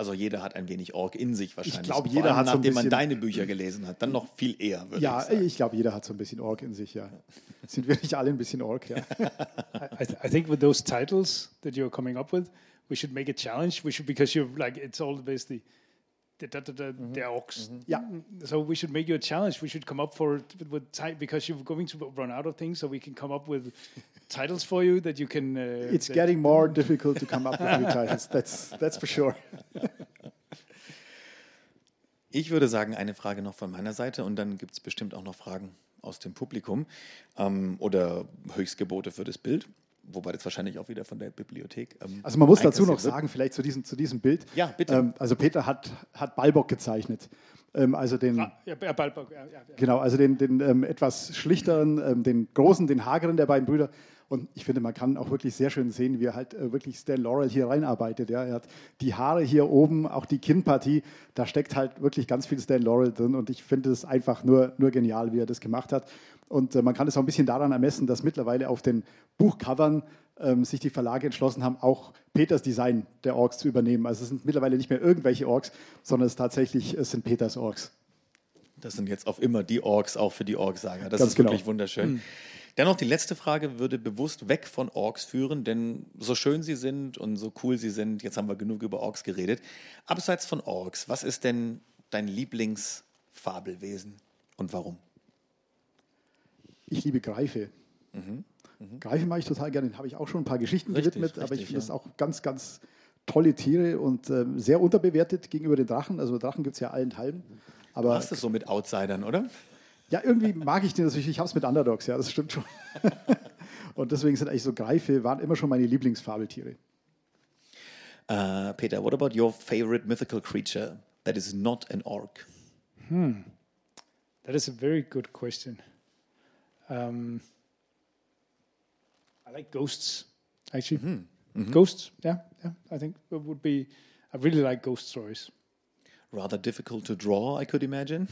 Also jeder hat ein wenig Org in sich wahrscheinlich. Ich glaube, jeder hat so nachdem man deine Bücher gelesen hat, dann noch viel eher. Ja, ich, ich glaube, jeder hat so ein bisschen Org in sich. Ja, sind wir nicht alle ein bisschen Org? Ja. I, th I think with those titles that you're coming up with, we should make a challenge. We should because you're like it's all basically the, the, the, mm-hmm. the orcs. Mm-hmm. Yeah. So we should make you a challenge. We should come up for with because you're going to run out of things, so we can come up with titles for you that you can. Uh, it's getting more difficult to come up with new titles. That's that's for sure. Ich würde sagen, eine Frage noch von meiner Seite und dann gibt es bestimmt auch noch Fragen aus dem Publikum ähm, oder Höchstgebote für das Bild wobei das wahrscheinlich auch wieder von der Bibliothek. Ähm, also man muss dazu noch sagen, vielleicht zu diesem, zu diesem Bild. Ja, bitte. Ähm, also Peter hat, hat Balbock gezeichnet. Ähm, also den, ah, ja, Balbock, ja, ja, Genau, also den, den ähm, etwas schlichteren, ähm, den großen, den hageren der beiden Brüder. Und ich finde, man kann auch wirklich sehr schön sehen, wie er halt äh, wirklich Stan Laurel hier reinarbeitet. Ja. Er hat die Haare hier oben, auch die Kinnpartie, da steckt halt wirklich ganz viel Stan Laurel drin. Und ich finde es einfach nur, nur genial, wie er das gemacht hat. Und äh, man kann es auch ein bisschen daran ermessen, dass mittlerweile auf den Buchcovern ähm, sich die Verlage entschlossen haben, auch Peters Design der Orks zu übernehmen. Also es sind mittlerweile nicht mehr irgendwelche Orks, sondern es tatsächlich es sind Peters Orks. Das sind jetzt auf immer die Orks, auch für die Orks-Saga. Das Ganz ist genau. wirklich wunderschön. Mhm. Dennoch, die letzte Frage würde bewusst weg von Orks führen, denn so schön sie sind und so cool sie sind, jetzt haben wir genug über Orks geredet. Abseits von Orks, was ist denn dein Lieblingsfabelwesen und warum? Ich liebe Greife. Mhm. Mhm. Greife mag ich total gerne, den habe ich auch schon ein paar Geschichten richtig, gewidmet, richtig, aber ich finde es ja. auch ganz, ganz tolle Tiere und äh, sehr unterbewertet gegenüber den Drachen. Also Drachen gibt es ja allenthalben. Aber du hast es so mit Outsidern, oder? Ja, irgendwie mag ich den natürlich. Ich habe es mit Underdogs, ja, das stimmt schon. und deswegen sind eigentlich so Greife, waren immer schon meine Lieblingsfabeltiere. Uh, Peter, what about your favorite mythical creature that is not an orc? Hmm. That is a very good question. Um, I like ghosts, actually. Mm-hmm. Mm-hmm. Ghosts, yeah, yeah. I think it would be. I really like ghost stories. Rather difficult to draw, I could imagine.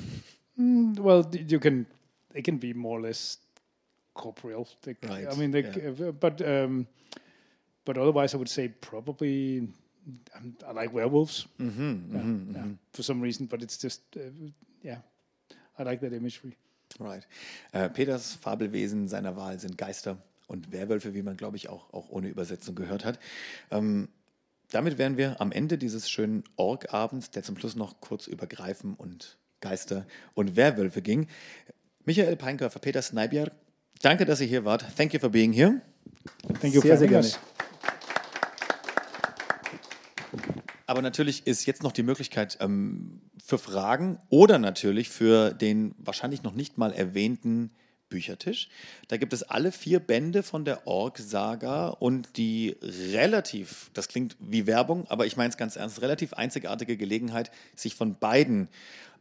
Mm, well, you can. They can be more or less corporeal. They, right. I mean, they, yeah. but um, but otherwise, I would say probably. Um, I like werewolves. Mm-hmm, yeah, mm-hmm, yeah, mm-hmm. for some reason, but it's just uh, yeah. I like that imagery. Right. Äh, Peters Fabelwesen seiner Wahl sind Geister und Werwölfe, wie man, glaube ich, auch, auch ohne Übersetzung gehört hat. Ähm, damit wären wir am Ende dieses schönen Org-Abends, der zum Schluss noch kurz über Greifen und Geister und Werwölfe ging. Michael Peinköfer, Peter Sneibier, Danke, dass ihr hier wart. Thank you for being here. Thank you Sehr, for sehr gerne. Aber natürlich ist jetzt noch die Möglichkeit ähm, für Fragen oder natürlich für den wahrscheinlich noch nicht mal erwähnten Büchertisch. Da gibt es alle vier Bände von der Org-Saga und die relativ, das klingt wie Werbung, aber ich meine es ganz ernst, relativ einzigartige Gelegenheit, sich von beiden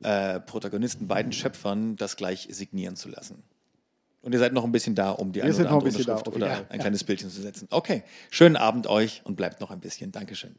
äh, Protagonisten, beiden Schöpfern das gleich signieren zu lassen. Und ihr seid noch ein bisschen da, um die eine sind oder noch ein andere bisschen da, Unterschrift okay. oder Ja, ein kleines Bildchen zu setzen. Okay, schönen Abend euch und bleibt noch ein bisschen. Dankeschön.